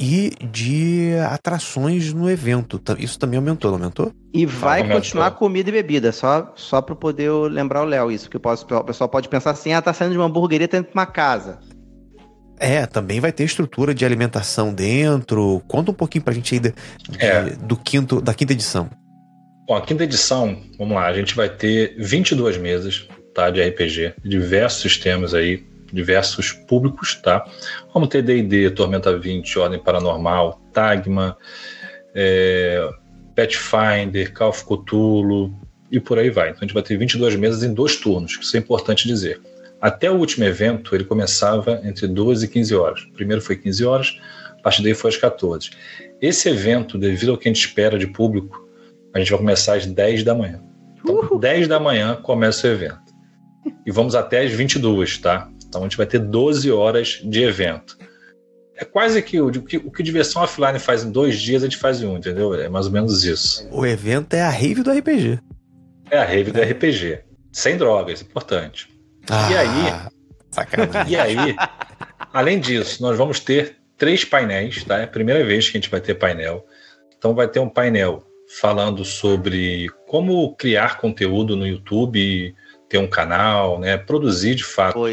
C: e de atrações no evento. Isso também aumentou, não aumentou?
D: E vai aumentou. continuar comida e bebida, só, só para poder lembrar o Léo isso, que o pessoal pode pensar assim, ah, tá saindo de uma hamburgueria dentro de uma casa.
C: É, também vai ter estrutura de alimentação dentro. Conta um pouquinho pra gente aí de, de, é. do quinto, da quinta edição.
E: Bom, a quinta edição, vamos lá, a gente vai ter 22 mesas tá, de RPG, diversos sistemas aí, diversos públicos, tá? Vamos ter D&D, Tormenta 20, Ordem Paranormal, Tagma, é, Pathfinder, Call of Cthulhu e por aí vai. Então a gente vai ter 22 mesas em dois turnos, isso é importante dizer. Até o último evento, ele começava entre 12 e 15 horas. O primeiro foi 15 horas, a partir daí foi às 14. Esse evento, devido ao que a gente espera de público, a gente vai começar às 10 da manhã. Então, 10 da manhã começa o evento. E vamos até às 22, tá? Então a gente vai ter 12 horas de evento. É quase que o, que o que Diversão Offline faz em dois dias, a gente faz em um, entendeu? É mais ou menos isso.
C: O evento é a rave do RPG.
E: É a rave do RPG. Sem drogas, importante. Ah, e aí. Sacanagem. E aí, além disso, nós vamos ter três painéis, tá? É a primeira vez que a gente vai ter painel. Então vai ter um painel falando sobre como criar conteúdo no YouTube, ter um canal, né? Produzir de fato Pô,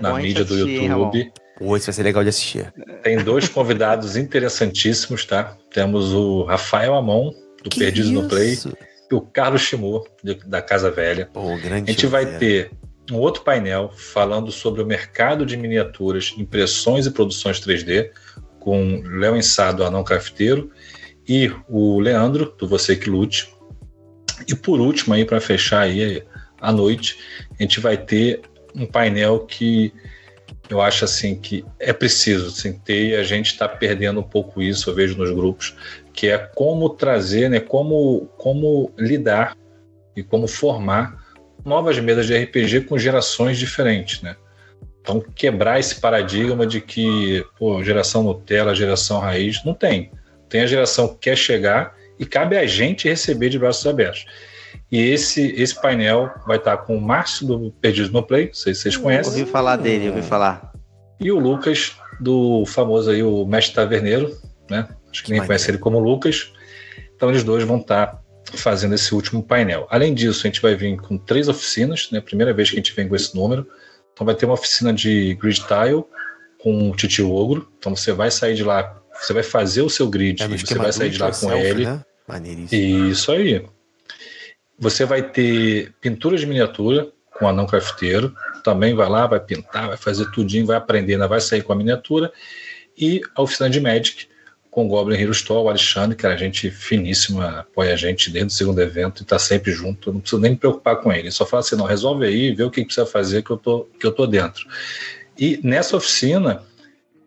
E: na mídia do YouTube.
C: Pô, isso vai ser legal de assistir.
E: Tem dois convidados interessantíssimos, tá? Temos o Rafael Amon, do que Perdido isso? no Play, e o Carlos Chimur, da Casa Velha.
C: Pô, grande
E: a gente vai ter um outro painel falando sobre o mercado de miniaturas, impressões e produções 3D, com Léo Ensado, anão crafteiro, e o Leandro, do Você Que Lute. E por último, aí para fechar aí a noite, a gente vai ter um painel que eu acho assim que é preciso assim, ter e a gente está perdendo um pouco isso, eu vejo nos grupos, que é como trazer, né, como, como lidar e como formar novas mesas de RPG com gerações diferentes, né? Então, quebrar esse paradigma de que, pô, geração Nutella, geração raiz, não tem. Tem a geração que quer chegar e cabe a gente receber de braços abertos. E esse, esse painel vai estar com o Márcio do Perdidos no Play, vocês, vocês conhecem.
D: Ouvi falar dele, ouvi falar.
E: E o Lucas, do famoso aí, o Mestre Taverneiro, né? Acho que nem conhece ele como Lucas. Então eles dois vão estar fazendo esse último painel. Além disso, a gente vai vir com três oficinas, né? Primeira vez que a gente vem com esse número. Então vai ter uma oficina de grid tile com o Titio Ogro. Então você vai sair de lá, você vai fazer o seu grid, é você vai sair de lá com selfie, ele. Né? Isso aí. Você vai ter pintura de miniatura com anão crafteiro. Também vai lá, vai pintar, vai fazer tudinho, vai aprender, ainda vai sair com a miniatura. E a oficina de Magic com o Goblin Hero Store, o Alexandre, que era gente finíssima, apoia a gente desde o segundo evento e está sempre junto. Não preciso nem me preocupar com ele. Só fala assim: não, resolve aí, vê o que precisa fazer que eu tô, que eu tô dentro. E nessa oficina,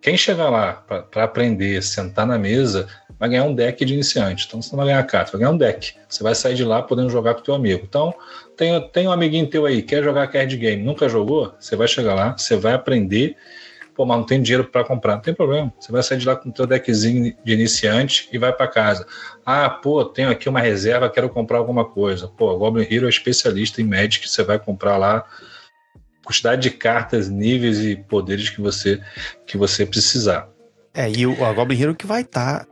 E: quem chegar lá para aprender, sentar na mesa, vai ganhar um deck de iniciante. Então você não vai ganhar carta, vai ganhar um deck. Você vai sair de lá podendo jogar com o teu amigo. Então, tem, tem um amiguinho teu aí, quer jogar card game, nunca jogou? Você vai chegar lá, você vai aprender pô, mas não tem dinheiro para comprar. Não tem problema. Você vai sair de lá com o teu deckzinho de iniciante e vai para casa. Ah, pô, tenho aqui uma reserva, quero comprar alguma coisa. Pô, Goblin Hero é especialista em Magic, você vai comprar lá quantidade de cartas, níveis e poderes que você que você precisar.
C: É, e o, a Goblin Hero que vai estar tá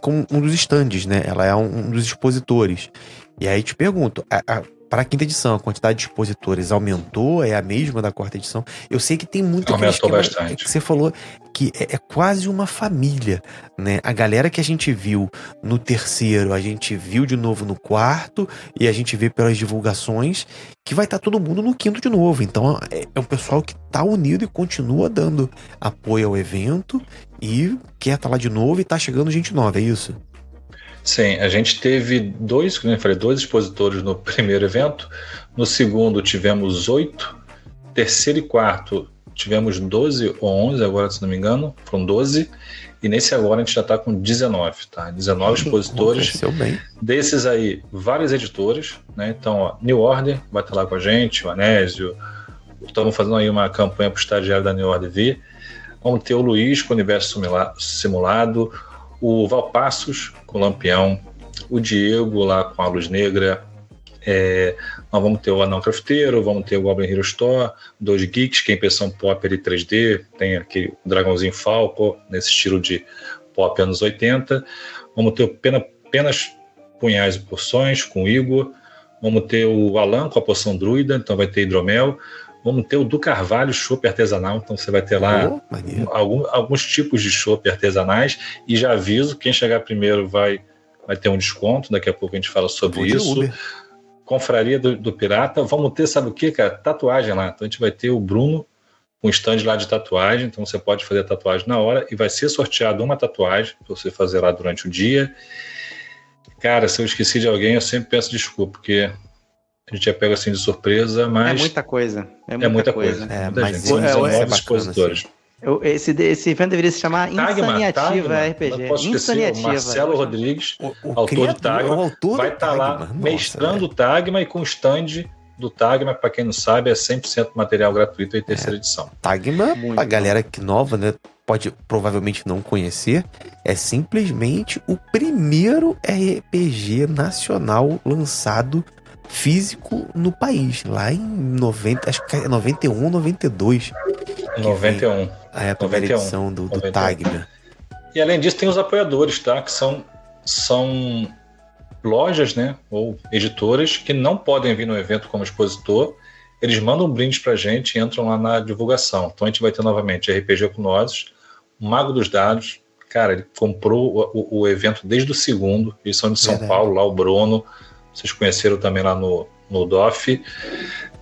C: como um dos stands, né? Ela é um, um dos expositores. E aí te pergunto, a, a, para a quinta edição, a quantidade de expositores aumentou? É a mesma da quarta edição? Eu sei que tem muito
E: Aumentou bastante.
C: que você falou que é, é, quase uma família, né? A galera que a gente viu no terceiro, a gente viu de novo no quarto e a gente vê pelas divulgações que vai estar tá todo mundo no quinto de novo. Então é, é um pessoal que está unido e continua dando apoio ao evento e quer estar tá lá de novo e está chegando gente nova, é isso?
E: Sim, a gente teve dois, como eu falei, dois expositores no primeiro evento. No segundo tivemos oito. Terceiro e quarto tivemos 12 ou 11, agora se não me engano, foram 12. E nesse agora a gente já está com 19, tá? 19 expositores.
C: Bem.
E: Desses aí, vários editores, né? Então, ó, New Order vai estar lá com a gente, o Anésio. Estamos fazendo aí uma campanha para o estagiário da New Order vir. Vamos ter o Luiz com o Universo Simulado, o Valpassos com o Lampião, o Diego lá com a Luz Negra, é, nós vamos ter o Anão Crafteiro, vamos ter o Goblin Hero Store, dois Geeks, que é impressão pop ali 3D, tem aquele dragãozinho Falco, nesse estilo de pop anos 80. Vamos ter o Pena, Penas, Punhais e Porções, com o Igor. Vamos ter o Alan com a poção druida, então vai ter hidromel. Vamos ter o do Carvalho chopp artesanal, então você vai ter lá oh, algum, alguns tipos de chopp artesanais. E já aviso, quem chegar primeiro vai, vai ter um desconto, daqui a pouco a gente fala sobre isso. Confraria do, do, Pirata. Vamos ter, sabe o que, cara? Tatuagem lá. Então a gente vai ter o Bruno com um stand lá de tatuagem, então você pode fazer a tatuagem na hora e vai ser sorteado uma tatuagem para você fazer lá durante o dia. Cara, se eu esqueci de alguém, eu sempre peço desculpa, porque a gente já pega assim de surpresa, mas.
D: É muita coisa.
E: É muita, é muita coisa. coisa. É, muita gente. São 19 é, expositores. Assim.
D: Eu, esse, esse evento deveria se chamar Insaniativa RPG.
E: Insaniativa. Marcelo Rodrigues, o, o autor criador, do Tagma, autor vai estar tá lá Nossa, mestrando o Tagma e com o stand do Tagma, para quem não sabe, é 100% material gratuito e terceira é, edição.
C: Tagma, Muito a galera que nova, né, pode provavelmente não conhecer, é simplesmente o primeiro RPG nacional lançado físico no país, lá em 90, acho que é 91, 92.
E: 91.
C: É a primeira 91, edição do, do Tagma.
E: E além disso, tem os apoiadores, tá? Que são, são lojas, né? Ou editoras que não podem vir no evento como expositor. Eles mandam um brinde pra gente e entram lá na divulgação. Então a gente vai ter novamente RPG com nós, o Mago dos Dados. Cara, ele comprou o, o evento desde o segundo. Eles são de São Verdade. Paulo, lá o Bruno vocês conheceram também lá no, no DOF.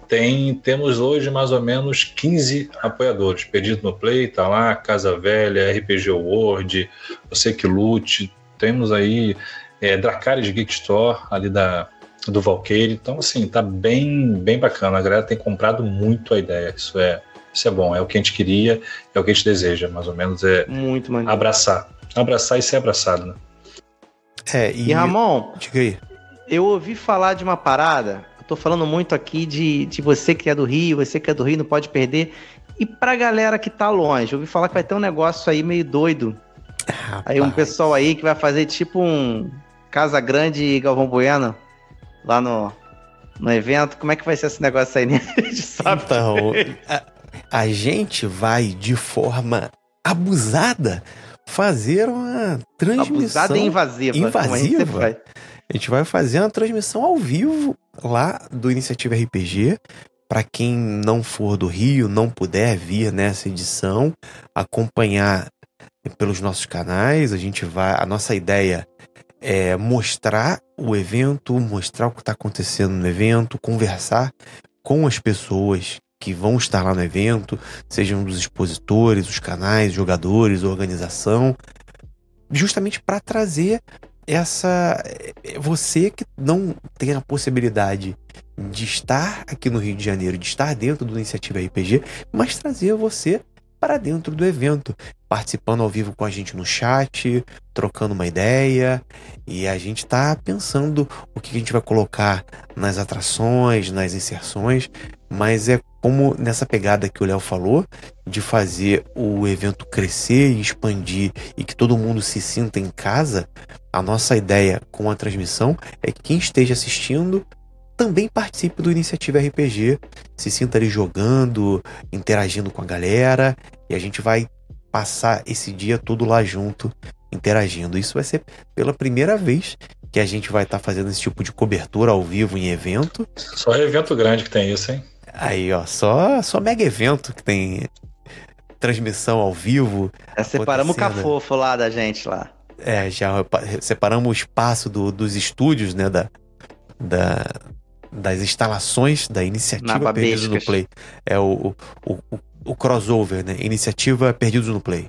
E: Tem, temos hoje mais ou menos 15 apoiadores. Perdido no Play, tá lá, Casa Velha, RPG World, Você Que Lute. Temos aí é, Dracarys Geek Store, ali da, do Valkyrie. Então, assim, tá bem, bem bacana. A galera tem comprado muito a ideia. Isso é, isso é bom, é o que a gente queria, é o que a gente deseja, mais ou menos, é
D: muito
E: abraçar. Abraçar e ser abraçado, né?
C: É, e,
D: e Ramon,
C: diga aí
D: eu ouvi falar de uma parada. Eu tô falando muito aqui de, de você que é do Rio, você que é do Rio não pode perder. E pra galera que tá longe, eu ouvi falar que vai ter um negócio aí meio doido. Rapaz. Aí um pessoal aí que vai fazer tipo um Casa Grande Galvão Bueno lá no, no evento. Como é que vai ser esse negócio aí?
C: Gente sabe. Então, a, a gente vai de forma abusada fazer uma transmissão. Abusada
D: e invasiva.
C: Invasiva. A gente vai fazer uma transmissão ao vivo lá do Iniciativa RPG. Para quem não for do Rio, não puder vir nessa edição, acompanhar pelos nossos canais, a gente vai. A nossa ideia é mostrar o evento, mostrar o que está acontecendo no evento, conversar com as pessoas que vão estar lá no evento, sejam dos expositores, os canais, jogadores, organização, justamente para trazer essa você que não tem a possibilidade de estar aqui no Rio de Janeiro, de estar dentro do Iniciativa RPG, mas trazer você para dentro do evento, participando ao vivo com a gente no chat, trocando uma ideia, e a gente está pensando o que a gente vai colocar nas atrações, nas inserções, mas é como nessa pegada que o Léo falou, de fazer o evento crescer e expandir e que todo mundo se sinta em casa, a nossa ideia com a transmissão é que quem esteja assistindo também participe do Iniciativa RPG, se sinta ali jogando, interagindo com a galera, e a gente vai passar esse dia todo lá junto, interagindo. Isso vai ser pela primeira vez que a gente vai estar tá fazendo esse tipo de cobertura ao vivo em evento.
E: Só evento grande que tem isso, hein?
C: Aí, ó, só, só mega evento que tem transmissão ao vivo.
D: É, separamos o cafofo lá da gente lá.
C: É, já separamos o espaço do, dos estúdios, né, da, da, das instalações da iniciativa Perdidos no Play. É o, o, o, o, crossover, né? Iniciativa Perdidos no Play.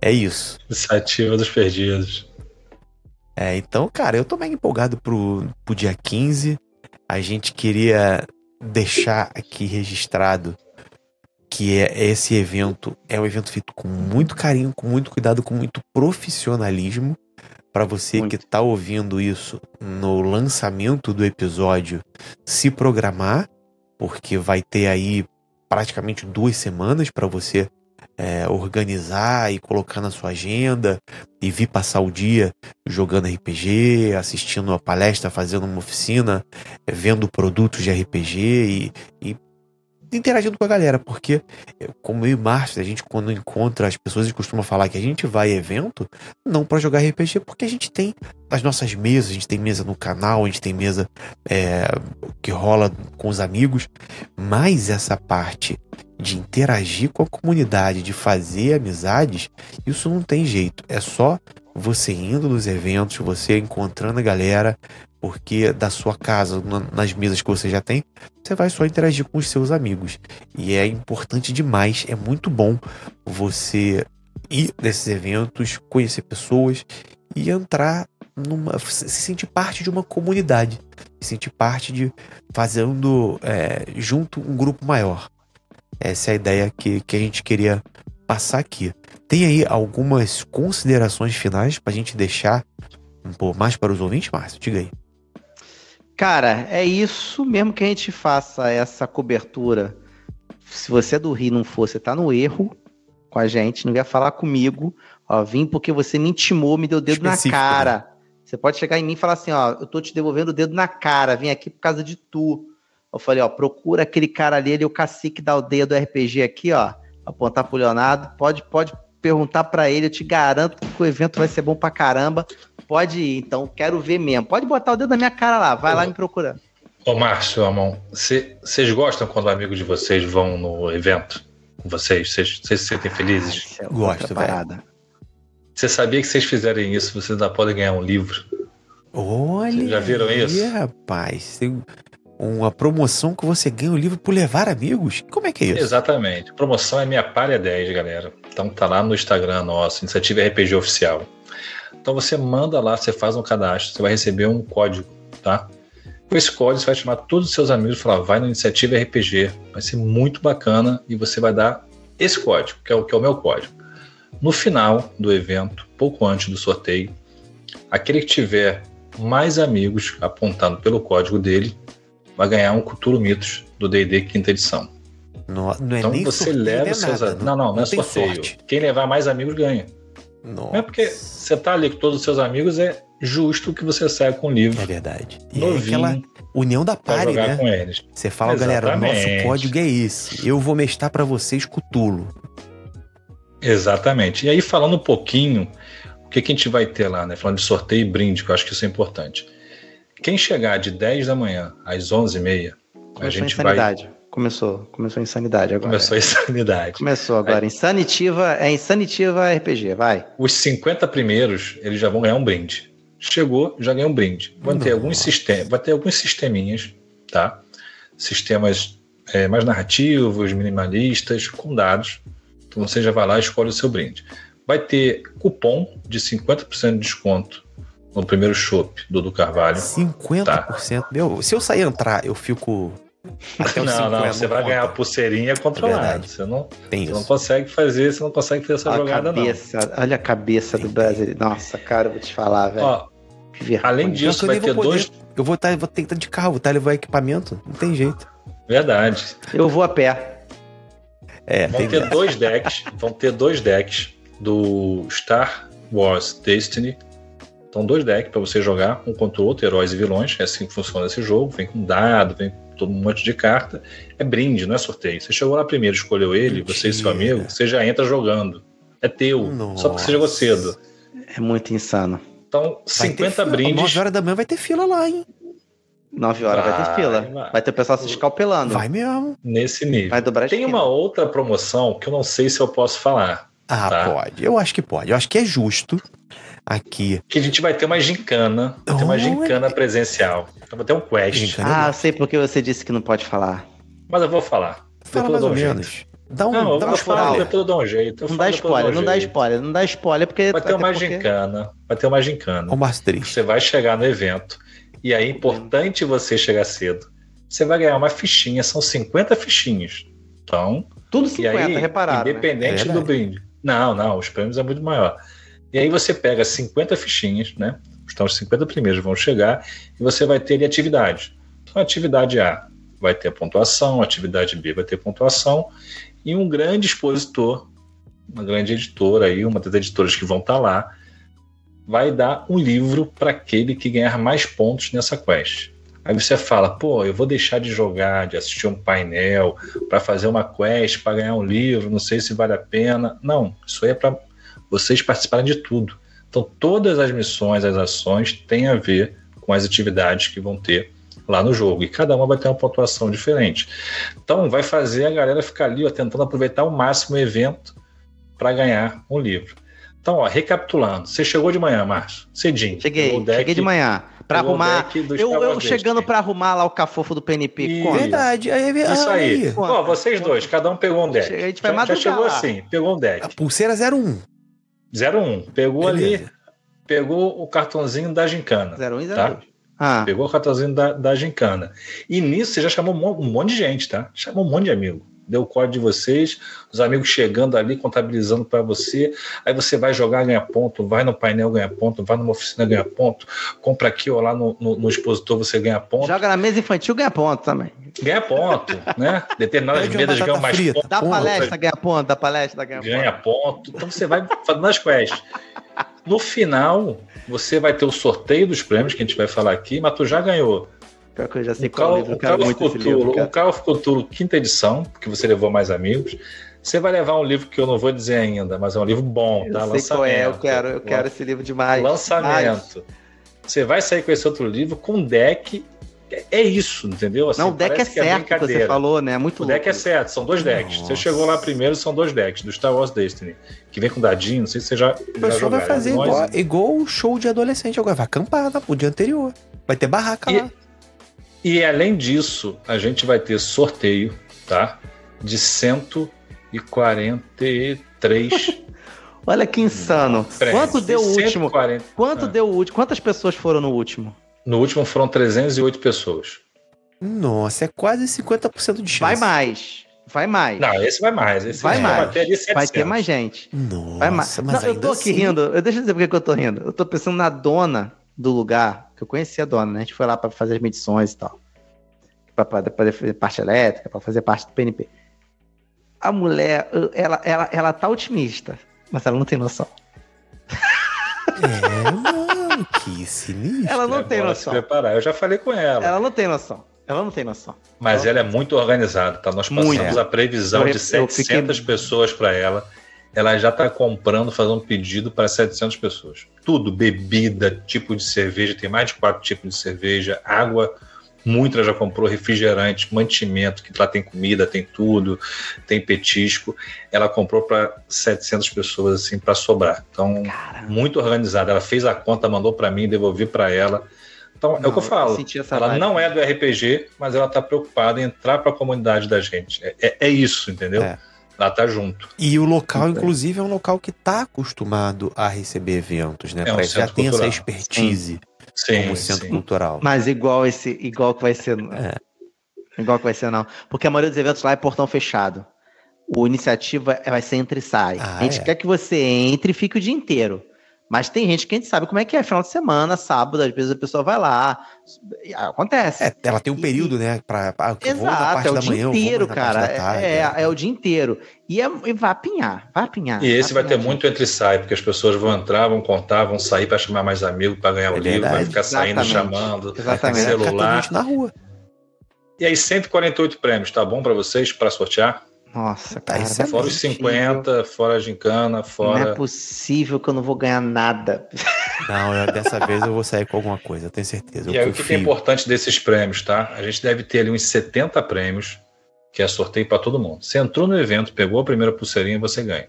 C: É isso.
E: Iniciativa dos Perdidos.
C: É, então, cara, eu tô bem empolgado pro, pro dia 15. A gente queria deixar aqui registrado que é esse evento é um evento feito com muito carinho, com muito cuidado, com muito profissionalismo para você Muito. que está ouvindo isso no lançamento do episódio se programar, porque vai ter aí praticamente duas semanas para você é, organizar e colocar na sua agenda e vir passar o dia jogando RPG, assistindo uma palestra, fazendo uma oficina, vendo produtos de RPG e, e interagindo com a galera, porque como eu e Márcio, a gente quando encontra as pessoas, costuma falar que a gente vai a evento não para jogar RPG, porque a gente tem as nossas mesas, a gente tem mesa no canal, a gente tem mesa é, que rola com os amigos, mas essa parte de interagir com a comunidade, de fazer amizades, isso não tem jeito. É só você indo nos eventos, você encontrando a galera, porque da sua casa, nas mesas que você já tem, você vai só interagir com os seus amigos. E é importante demais, é muito bom você ir nesses eventos, conhecer pessoas e entrar numa. se sentir parte de uma comunidade, se sentir parte de fazendo é, junto um grupo maior. Essa é a ideia que, que a gente queria passar aqui. Tem aí algumas considerações finais para a gente deixar um pouco mais para os ouvintes, Márcio? Diga aí.
D: Cara, é isso mesmo que a gente faça essa cobertura. Se você é do Rio não for, você tá no erro com a gente, não ia falar comigo. Ó, vim porque você me intimou, me deu o dedo Específico, na cara. Né? Você pode chegar em mim e falar assim, ó, eu tô te devolvendo o dedo na cara, vim aqui por causa de tu. Eu falei, ó, procura aquele cara ali, ele é o cacique da aldeia do RPG aqui, ó, apontar pro Leonardo, pode, pode perguntar para ele, eu te garanto que o evento vai ser bom pra caramba. Pode ir, então quero ver mesmo. Pode botar o dedo na minha cara lá, vai Ô, lá me procurando.
E: Ô, Márcio, Amon, vocês gostam quando amigos de vocês vão no evento com vocês? Vocês se sentem felizes?
C: Ah, é Gosto, velho.
E: Você sabia que vocês fizerem isso, vocês ainda podem ganhar um livro?
C: Olha! Vocês
E: já viram aí, isso?
C: rapaz. Uma promoção que você ganha o livro por levar amigos? Como é que é isso?
E: Exatamente. Promoção é minha palha 10, galera. Então tá lá no Instagram nosso, Iniciativa RPG Oficial. Então você manda lá, você faz um cadastro, você vai receber um código, tá? Com esse código você vai chamar todos os seus amigos e falar, vai na Iniciativa RPG. Vai ser muito bacana e você vai dar esse código, que é o, que é o meu código. No final do evento, pouco antes do sorteio, aquele que tiver mais amigos apontando pelo código dele vai ganhar um Cthulhu Mitos do D&D quinta edição.
C: Não, não é então nem você leva
E: é seus nada, não, não, não, não é sorteio. Sorte. Quem levar mais amigos ganha. Nossa. Não é porque você tá ali com todos os seus amigos, é justo que você saia com o livro.
C: É verdade. E novinho, é aquela união da pare, né? Com eles. Você fala, Exatamente. galera, nosso código é esse. Eu vou mestrar para vocês Cutulo.
E: Exatamente. E aí, falando um pouquinho, o que, que a gente vai ter lá, né? Falando de sorteio e brinde, que eu acho que isso é importante. Quem chegar de 10 da manhã às 11h30, a gente vai.
D: Começou, começou a insanidade agora.
E: Começou a insanidade.
D: Começou agora. Aí, insanitiva, é insanitiva RPG, vai.
E: Os 50 primeiros, eles já vão ganhar um brinde. Chegou, já ganhou um brinde. Vai ter alguns sistemas, vai ter alguns sisteminhas, tá? Sistemas é, mais narrativos, minimalistas, com dados. Então você já vai lá e escolhe o seu brinde. vai ter cupom de 50% de desconto no primeiro do do Carvalho.
C: 50%? Tá. Meu, se eu sair entrar, eu fico.
E: Até não, não, você vai conta. ganhar a pulseirinha controlada. É você não, Tem você isso. não consegue fazer, você não consegue fazer essa
D: olha
E: jogada,
D: cabeça,
E: não.
D: Olha a cabeça Tem do Brasil. Nossa, cara, eu vou te falar, velho. Ó,
E: além disso, vai ter dois.
C: Eu vou, tá, vou ter que estar de carro, vou estar levar equipamento. Não tem jeito.
E: Verdade.
D: Eu vou a pé.
E: É, vão ter dois decks. Vão ter dois decks do Star Wars Destiny. Então, dois decks para você jogar um contra o outro, heróis e vilões. É assim que funciona esse jogo. Vem com dado, vem com todo um monte de carta. É brinde, não é sorteio. Você chegou lá primeiro, escolheu ele, Mentira. você e seu amigo, você já entra jogando. É teu. Nossa. Só porque você jogou cedo.
D: É muito insano.
E: Então, 50 brindes. 9
C: horas da manhã vai ter fila lá, hein?
D: 9 horas vai, vai ter fila. Vai. vai ter o pessoal se escalpelando.
C: Vai mesmo.
E: Nesse nível.
D: Vai dobrar
E: Tem uma outra promoção que eu não sei se eu posso falar.
C: Ah, tá? pode. Eu acho que pode. Eu acho que é justo aqui.
E: Que a gente vai ter uma gincana. Vai ter uma gincana presencial. Vai ter um quest.
D: Gincana ah, sei porque você disse que não pode falar.
E: Mas eu vou falar.
C: Fala mais ou menos. Dá um, não,
E: dá um spoiler. Eu dou um jeito.
D: não dá spoiler, não dá spoiler, não dá spoiler, porque.
E: Vai ter uma porque... gincana. Vai ter uma gincana.
C: Triste.
E: Você vai chegar no evento. E aí é importante você chegar cedo. Você vai ganhar uma fichinha, são 50 fichinhas. Então.
D: Tudo 50,
E: aí,
D: reparado.
E: Né? Independente né? do brinde. Não, não, os prêmios é muito maior. E aí você pega 50 fichinhas, né? Então os 50 primeiros vão chegar e você vai ter atividade. Então, atividade A vai ter pontuação, atividade B vai ter pontuação, e um grande expositor, uma grande editora aí, uma das editoras que vão estar lá, vai dar um livro para aquele que ganhar mais pontos nessa quest. Aí você fala, pô, eu vou deixar de jogar, de assistir um painel, para fazer uma quest, para ganhar um livro, não sei se vale a pena. Não, isso aí é para vocês participarem de tudo. Então, todas as missões, as ações têm a ver com as atividades que vão ter lá no jogo. E cada uma vai ter uma pontuação diferente. Então, vai fazer a galera ficar ali ó, tentando aproveitar ao máximo o evento para ganhar um livro. Então, ó, recapitulando, você chegou de manhã, Márcio, cedinho.
D: Cheguei, deck, cheguei de manhã. Pra arrumar. Eu, eu chegando para arrumar lá o cafofo do PNP.
C: E... Verdade. Aí,
E: aí, Isso aí. Ó, vocês dois, cada um pegou um deck. A gente vai já, já chegou lá. assim, pegou um deck.
C: A pulseira 01.
E: 01. Pegou Beleza. ali, pegou o cartãozinho da gincana.
D: 01 e 02. Tá?
E: Ah. Pegou o cartãozinho da, da gincana. E nisso você já chamou um monte de gente, tá? Chamou um monte de amigo deu o código de vocês, os amigos chegando ali, contabilizando para você, aí você vai jogar, ganha ponto, vai no painel, ganha ponto, vai numa oficina, ganha ponto, compra aqui ou lá no, no, no expositor, você ganha ponto.
D: Joga na mesa infantil, ganha ponto também.
E: Ganha ponto, né? Determinadas mesas ganham mais frita. ponto.
D: Dá palestra, ganha ponto, dá palestra, ganha,
E: ganha ponto. ponto. Então você vai fazendo as quests. No final, você vai ter o sorteio dos prêmios que a gente vai falar aqui, mas tu já ganhou
D: que eu já sei o qual livro. O Call,
E: of Cthulhu, o Call of Cthulhu, quinta edição, porque você levou mais amigos. Você vai levar um livro que eu não vou dizer ainda, mas é um livro bom,
D: eu
E: tá?
D: Sei Lançamento. Qual é, eu quero, eu quero esse livro demais.
E: Lançamento. Você vai sair com esse outro livro com deck. É isso, entendeu?
D: Assim, não, o deck é, é certo que você falou, né? Muito
E: O deck é certo, são dois decks. Nossa. Você chegou lá primeiro, são dois decks, do Star Wars Destiny, que vem com dadinho, não sei se você já.
C: O pessoal vai fazer igual, igual o show de adolescente agora, vai acampar o dia anterior. Vai ter barraca e, lá.
E: E além disso, a gente vai ter sorteio, tá? De 143.
D: Olha que insano. Quanto deu o último? Quanto ah. deu o último? Quantas pessoas foram no último?
E: No último foram 308 pessoas.
C: Nossa, é quase 50% de chance.
D: Vai mais. Vai mais.
E: Não, esse vai mais. Esse
D: vai mais. Vai ter, vai ter mais gente.
C: Nossa,
D: vai mais.
C: mas
D: Não, eu tô aqui assim... rindo. Eu, deixa eu dizer por que eu tô rindo. Eu tô pensando na dona do lugar, eu conheci a dona, né? A gente foi lá para fazer as medições e tal. Para fazer parte elétrica, para fazer parte do PNP. A mulher, ela, ela, ela tá otimista, mas ela não tem noção.
C: É, mano, que sinistro.
D: Ela não tem noção. Se
E: preparar. Eu já falei com ela.
D: Ela não tem noção. Ela não tem noção.
E: Mas ela, ela é muito organizada, tá? Nós passamos muito. a previsão eu, de 700 fiquei... pessoas para ela ela já está comprando, fazendo um pedido para 700 pessoas. Tudo, bebida, tipo de cerveja, tem mais de quatro tipos de cerveja, água, muita já comprou, refrigerante, mantimento, que lá tem comida, tem tudo, tem petisco. Ela comprou para 700 pessoas, assim, para sobrar. Então, Caramba. muito organizada. Ela fez a conta, mandou para mim, devolvi para ela. Então, não, é o que eu falo. Eu ela vibe. não é do RPG, mas ela está preocupada em entrar para a comunidade da gente. É, é, é isso, entendeu? É. Lá tá junto.
C: E o local, inclusive, é um local que tá acostumado a receber eventos, né?
E: É um
C: já tem essa
E: cultural.
C: expertise
E: Sim,
C: como centro
E: sim.
C: cultural.
D: Mas igual esse, igual que vai ser.
C: É.
D: Igual que vai ser, não. Porque a maioria dos eventos lá é portão fechado. O iniciativa é- vai ser entre e sai.
C: Ah,
D: a gente
C: é?
D: quer que você entre e fique o dia inteiro. Mas tem gente que a gente sabe como é que é. Final de semana, sábado, às vezes a pessoa vai lá. Acontece.
C: É, ela tem um
D: E-
C: período, né? Pra, eu vou na
D: Exato,
C: parte
D: é o
C: da
D: dia
C: manhã,
D: inteiro, cara.
C: tarde,
D: é,
C: né?
D: é, o dia inteiro. E, é, e vai apinhar, vai apinhar.
E: E esse vai ter
D: apinhar,
E: muito entre e sai, porque as pessoas vão entrar, vão contar, vão sair para chamar mais amigos, para ganhar o
C: É
E: livro, vai ficar saindo,
D: Exatamente.
E: chamando,
C: Vai
D: Exatamente.
C: ficar
E: celular.
C: na rua.
E: E aí, 148 prêmios, tá bom para vocês para sortear?
D: Nossa,
C: Tá,
D: cara.
C: isso é
E: Fora os
D: possível.
E: 50, fora a gincana,
D: Não é
E: fora.
D: possível que eu não vou ganhar nada.
C: Não, eu- dessa vez eu vou sair com alguma coisa, eu tenho certeza.
E: E
C: Eu
E: aí, o que, é importante desses prêmios, tá? A gente deve ter ali uns 70 prêmios, que é sorteio para todo mundo. Você entrou no evento, pegou a primeira pulseirinha, você ganha.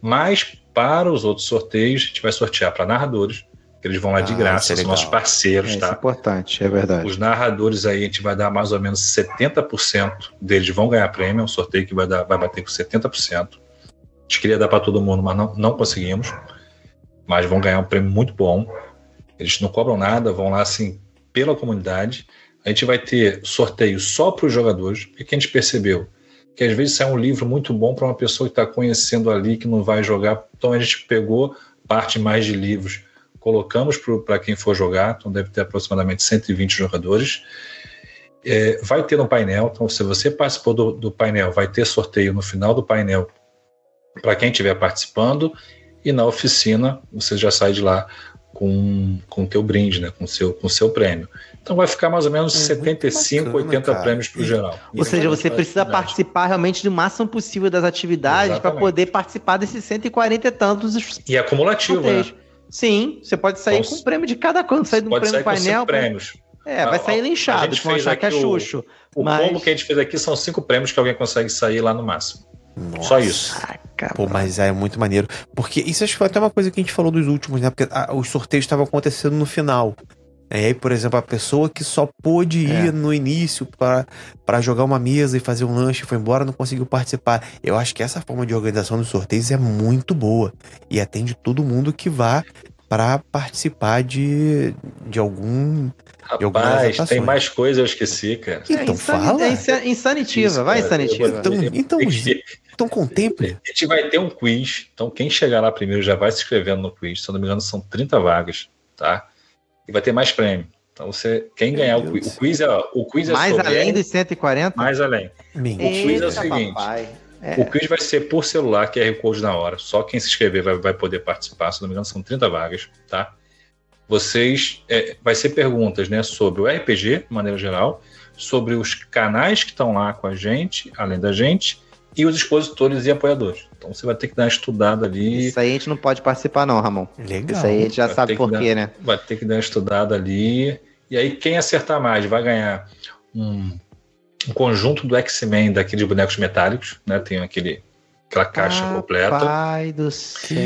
E: Mas para os outros sorteios, a gente vai sortear para narradores, que eles vão lá de
C: Ah,
E: graça,
C: isso é
E: são nossos parceiros,
D: Isso é
E: tá?
D: importante, é verdade.
E: Os narradores aí, a gente vai dar mais ou menos 70% deles vão ganhar prêmio, é um sorteio que vai, dar, vai bater com 70%. A gente queria dar para todo mundo, mas não, não conseguimos. Mas vão ganhar um prêmio muito bom. Eles não cobram nada, vão lá assim pela comunidade. A gente vai ter sorteio só para os jogadores, porque a gente percebeu que às vezes sai um livro muito bom para uma pessoa que está conhecendo ali, que não vai jogar. Então a gente pegou parte mais de livros colocamos para quem for jogar, então deve ter aproximadamente 120 jogadores. É, vai ter um painel, então se você participou do, do painel, vai ter sorteio no final do painel para quem estiver participando, e na oficina você já sai de lá com o teu brinde, né, com seu, com seu prêmio. Então vai ficar mais ou menos
C: É muito
E: 75,
C: bacana,
E: 80
C: cara.
E: prêmios para o geral.
D: Ou seja, você precisa
E: participar.
D: realmente do máximo possível das atividades para poder participar desses 140 e tantos
E: E é acumulativo, né?
D: Sim, você pode sair
E: Então,
D: com um prêmio de cada quanto, sair de um
E: Pode
D: prêmio
E: sair com
D: painel.
E: cinco prêmios.
D: É, vai
E: A-
D: sair
E: a
D: linchado,
E: gente
D: que vão
E: fez
D: achar que é
E: o-
D: Xuxo.
E: O
D: Mas-
E: combo que a gente fez aqui são cinco prêmios que alguém consegue sair lá no máximo.
C: Nossa.
E: Só isso.
D: Caraca,
C: Pô, mas é muito maneiro. Porque isso acho que foi até uma coisa que a gente falou dos últimos, né? Porque ah, os sorteios estavam acontecendo no final. E aí, por exemplo, a pessoa que só pôde ir
D: É.
C: no início para para jogar uma mesa e fazer um lanche, foi embora, não conseguiu participar. Eu acho que essa forma de organização dos sorteios é muito boa. E atende todo mundo que vá para participar de, de algum. De
E: Rapaz,
C: atrações.
E: tem mais coisa, eu esqueci, cara.
D: É,
C: Então
D: insani-
C: fala.
D: é insa- insanitiva,
E: Isso,
D: vai insanitiva.
C: Então- então, Então contemple.
E: A gente vai ter um quiz, então quem chegar lá primeiro já vai se inscrevendo no quiz. Se eu não me engano, são 30 vagas, tá? E vai ter mais prêmio. Então você, quem ganhar o quiz, o quiz é, o quiz é
D: Mais
E: sobre
D: além dos 140?
E: mais além.
C: Mentira.
E: O quiz é o seguinte.
D: papai. É.
E: O quiz vai ser por celular, QR Code na hora. Só quem se inscrever vai, vai poder participar. Se não me engano, são 30 vagas, tá? Vocês. é, vai ser perguntas né, sobre o RPG, de maneira geral, sobre os canais que estão lá com a gente, além da gente, e os expositores e apoiadores. Então você vai ter que dar uma estudada ali.
D: Isso aí a gente não pode participar, não, Ramon.
C: Legal.
D: Isso aí a gente já
E: Vai
D: sabe por quê, né?
E: vai ter que dar uma estudada ali. E aí, quem acertar mais vai ganhar um, um conjunto do X-Men daqueles bonecos metálicos, né? Tem aquele, aquela caixa completa.
D: Pai do céu.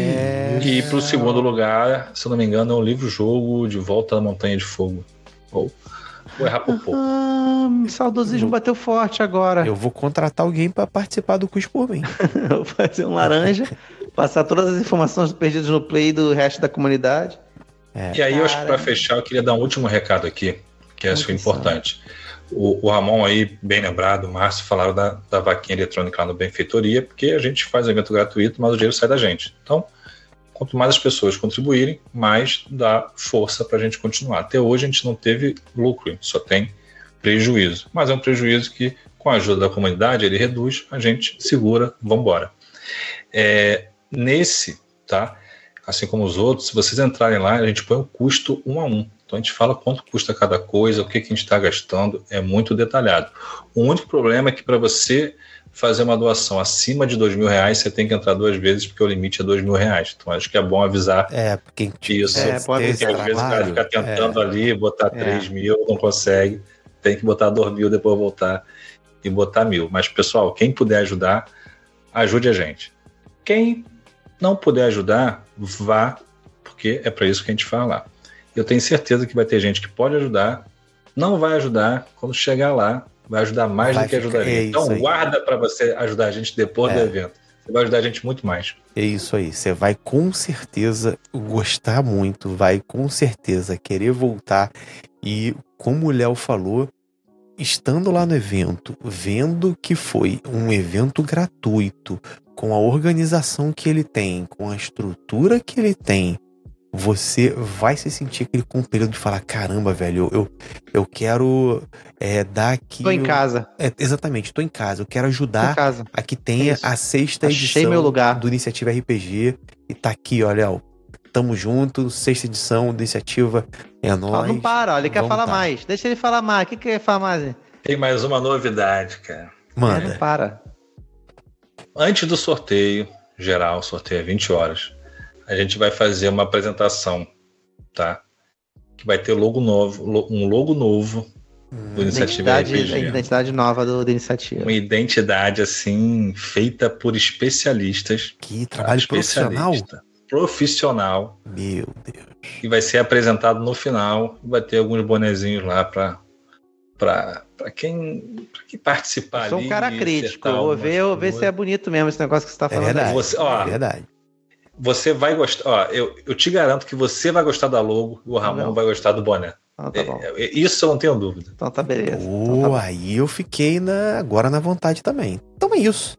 E: E para o segundo lugar, se eu não me engano, é um livro-jogo de Volta à Montanha de Fogo. Ou vou errar por pouco.
D: Ah, saudosismo bateu forte agora.
C: Eu vou contratar alguém para participar do quiz por mim.
D: Eu vou fazer um laranja, passar todas as informações perdidas no play do resto da comunidade.
E: E aí, eu acho que
D: Cara.
E: para fechar, eu queria dar um último recado aqui, que acho
D: Atenção.
E: importante. O, o Ramon aí, bem lembrado, o Márcio falaram da, da vaquinha eletrônica lá no Benfeitoria, porque a gente faz evento gratuito, mas o dinheiro sai da gente. Então, quanto mais as pessoas contribuírem, mais dá força para a gente continuar. Até hoje a gente não teve lucro, só tem prejuízo. Mas é um prejuízo que, com a ajuda da comunidade, ele reduz, a gente segura, vamos embora. É, nesse, tá? Assim como os outros, se vocês entrarem lá, a gente põe o custo um a um. Então a gente fala quanto custa cada coisa, o que, que a gente está gastando, é muito detalhado. O único problema é que para você fazer uma doação acima de dois mil reais, você tem que entrar duas vezes, porque o limite é dois mil reais. Então acho que é bom avisar
C: É, porque
E: isso.
D: É, pode.
E: Porque às vezes o cara fica tentando ali, botar
D: É.
E: 3 mil, não consegue. Tem que botar 2 mil, depois voltar e botar mil. Mas, pessoal, quem puder ajudar, ajude a gente. Quem não puder ajudar, vá, porque é para isso que a gente fala. Eu tenho certeza que vai ter gente que pode ajudar, não vai ajudar, quando chegar lá, vai ajudar mais
C: Vai
E: do que
C: ficar-
E: ajudaria.
C: é
E: então guarda para você ajudar a gente depois do
C: É.
E: evento. Você vai ajudar a gente muito mais.
C: É isso aí. Você vai com certeza gostar muito, vai com certeza querer voltar. E como o Léo falou, estando lá no evento, vendo que foi um evento gratuito, com a organização que ele tem, com a estrutura que ele tem, você vai se sentir aquele compelido de falar: caramba, velho, eu, eu, eu quero é, dar aqui.
D: Tô em casa.
C: É, exatamente, tô em casa. Eu quero ajudar
D: casa.
C: a que tenha
D: Isso.
C: a sexta
D: Achei
C: edição
D: meu lugar.
C: do Iniciativa RPG. E tá aqui, olha, ó, tamo junto, sexta edição do Iniciativa é nóis.
D: não para, ó, ele quer falar
C: tá.
D: mais. Deixa ele falar mais. O que, que ele quer falar mais?
E: Tem mais uma novidade, cara.
D: É, não
C: Manda.
D: para.
E: Antes do sorteio geral, sorteio é 20 horas, a gente vai fazer uma apresentação, tá? Que vai ter logo novo, um logo novo do Iniciativa
D: Identidade,
E: RPG.
D: identidade nova do, da iniciativa.
E: Uma identidade assim feita por especialistas.
C: Que
E: tá?
C: trabalho profissional.
E: Especialista, Profissional.
C: Meu Deus.
E: E vai ser apresentado no final. Vai ter alguns bonezinhos lá para para quem, pra quem participar
D: Eu sou um
E: ali,
D: cara crítico. vou ver, vou ver se é bonito mesmo esse negócio que você tá
C: É
D: falando.
C: verdade.
D: aí.
E: Você- ó,
C: é verdade.
E: Você vai gostar. Ó, eu, eu te garanto que você vai gostar da logo e o Ramon
D: Não.
E: vai gostar do boné.
D: Então tá bom.
E: É, é, isso eu não tenho dúvida.
D: Então tá beleza. Então
C: Pô,
D: tá
C: aí eu fiquei na, agora na vontade também. Então é isso.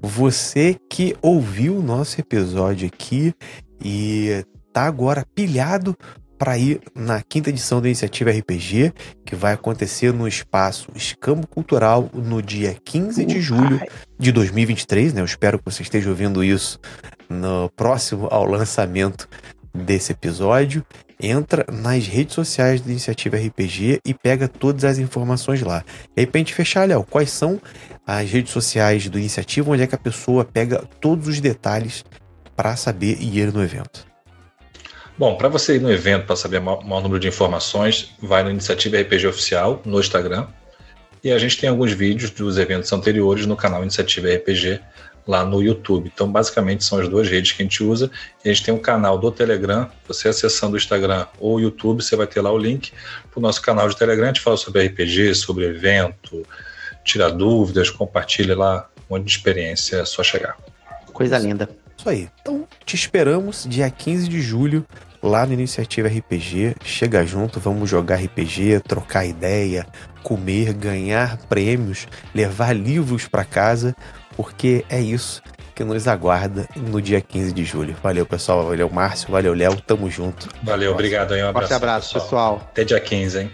C: Você que ouviu o nosso episódio aqui e tá agora pilhado para ir na quinta edição da Iniciativa RPG, que vai acontecer no espaço Escambo Cultural no dia 15 de julho de 2023, né? Eu espero que você esteja ouvindo isso no próximo ao lançamento desse episódio. Entra nas redes sociais da Iniciativa RPG e pega todas as informações lá. E aí, pra gente fechar, Léo, quais são as redes sociais do Iniciativa, onde é que a pessoa pega todos os detalhes para saber e ir no evento?
E: Bom, para você ir no evento para saber o maior, maior número de informações, vai no Iniciativa RPG Oficial no Instagram. E a gente tem alguns vídeos dos eventos anteriores no canal Iniciativa RPG lá no YouTube. Então, basicamente, são as duas redes que a gente usa. E a gente tem um canal do Telegram. Você acessando o Instagram ou o YouTube, você vai ter lá o link para o nosso canal de Telegram. A gente fala sobre RPG, sobre evento, tira dúvidas, compartilha lá um monte de experiência, é só chegar.
D: Coisa linda.
C: Isso aí. Então, te esperamos dia 15 de julho lá no Iniciativa RPG. Chega junto, vamos jogar RPG, trocar ideia, comer, ganhar prêmios, levar livros para casa, porque é isso que nos aguarda no dia 15 de julho. Valeu, pessoal. Valeu, Márcio. Valeu, Léo. Tamo junto.
E: Valeu, obrigado aí. Um abraço.
D: Forte abraço, pessoal.
E: Até dia 15, hein?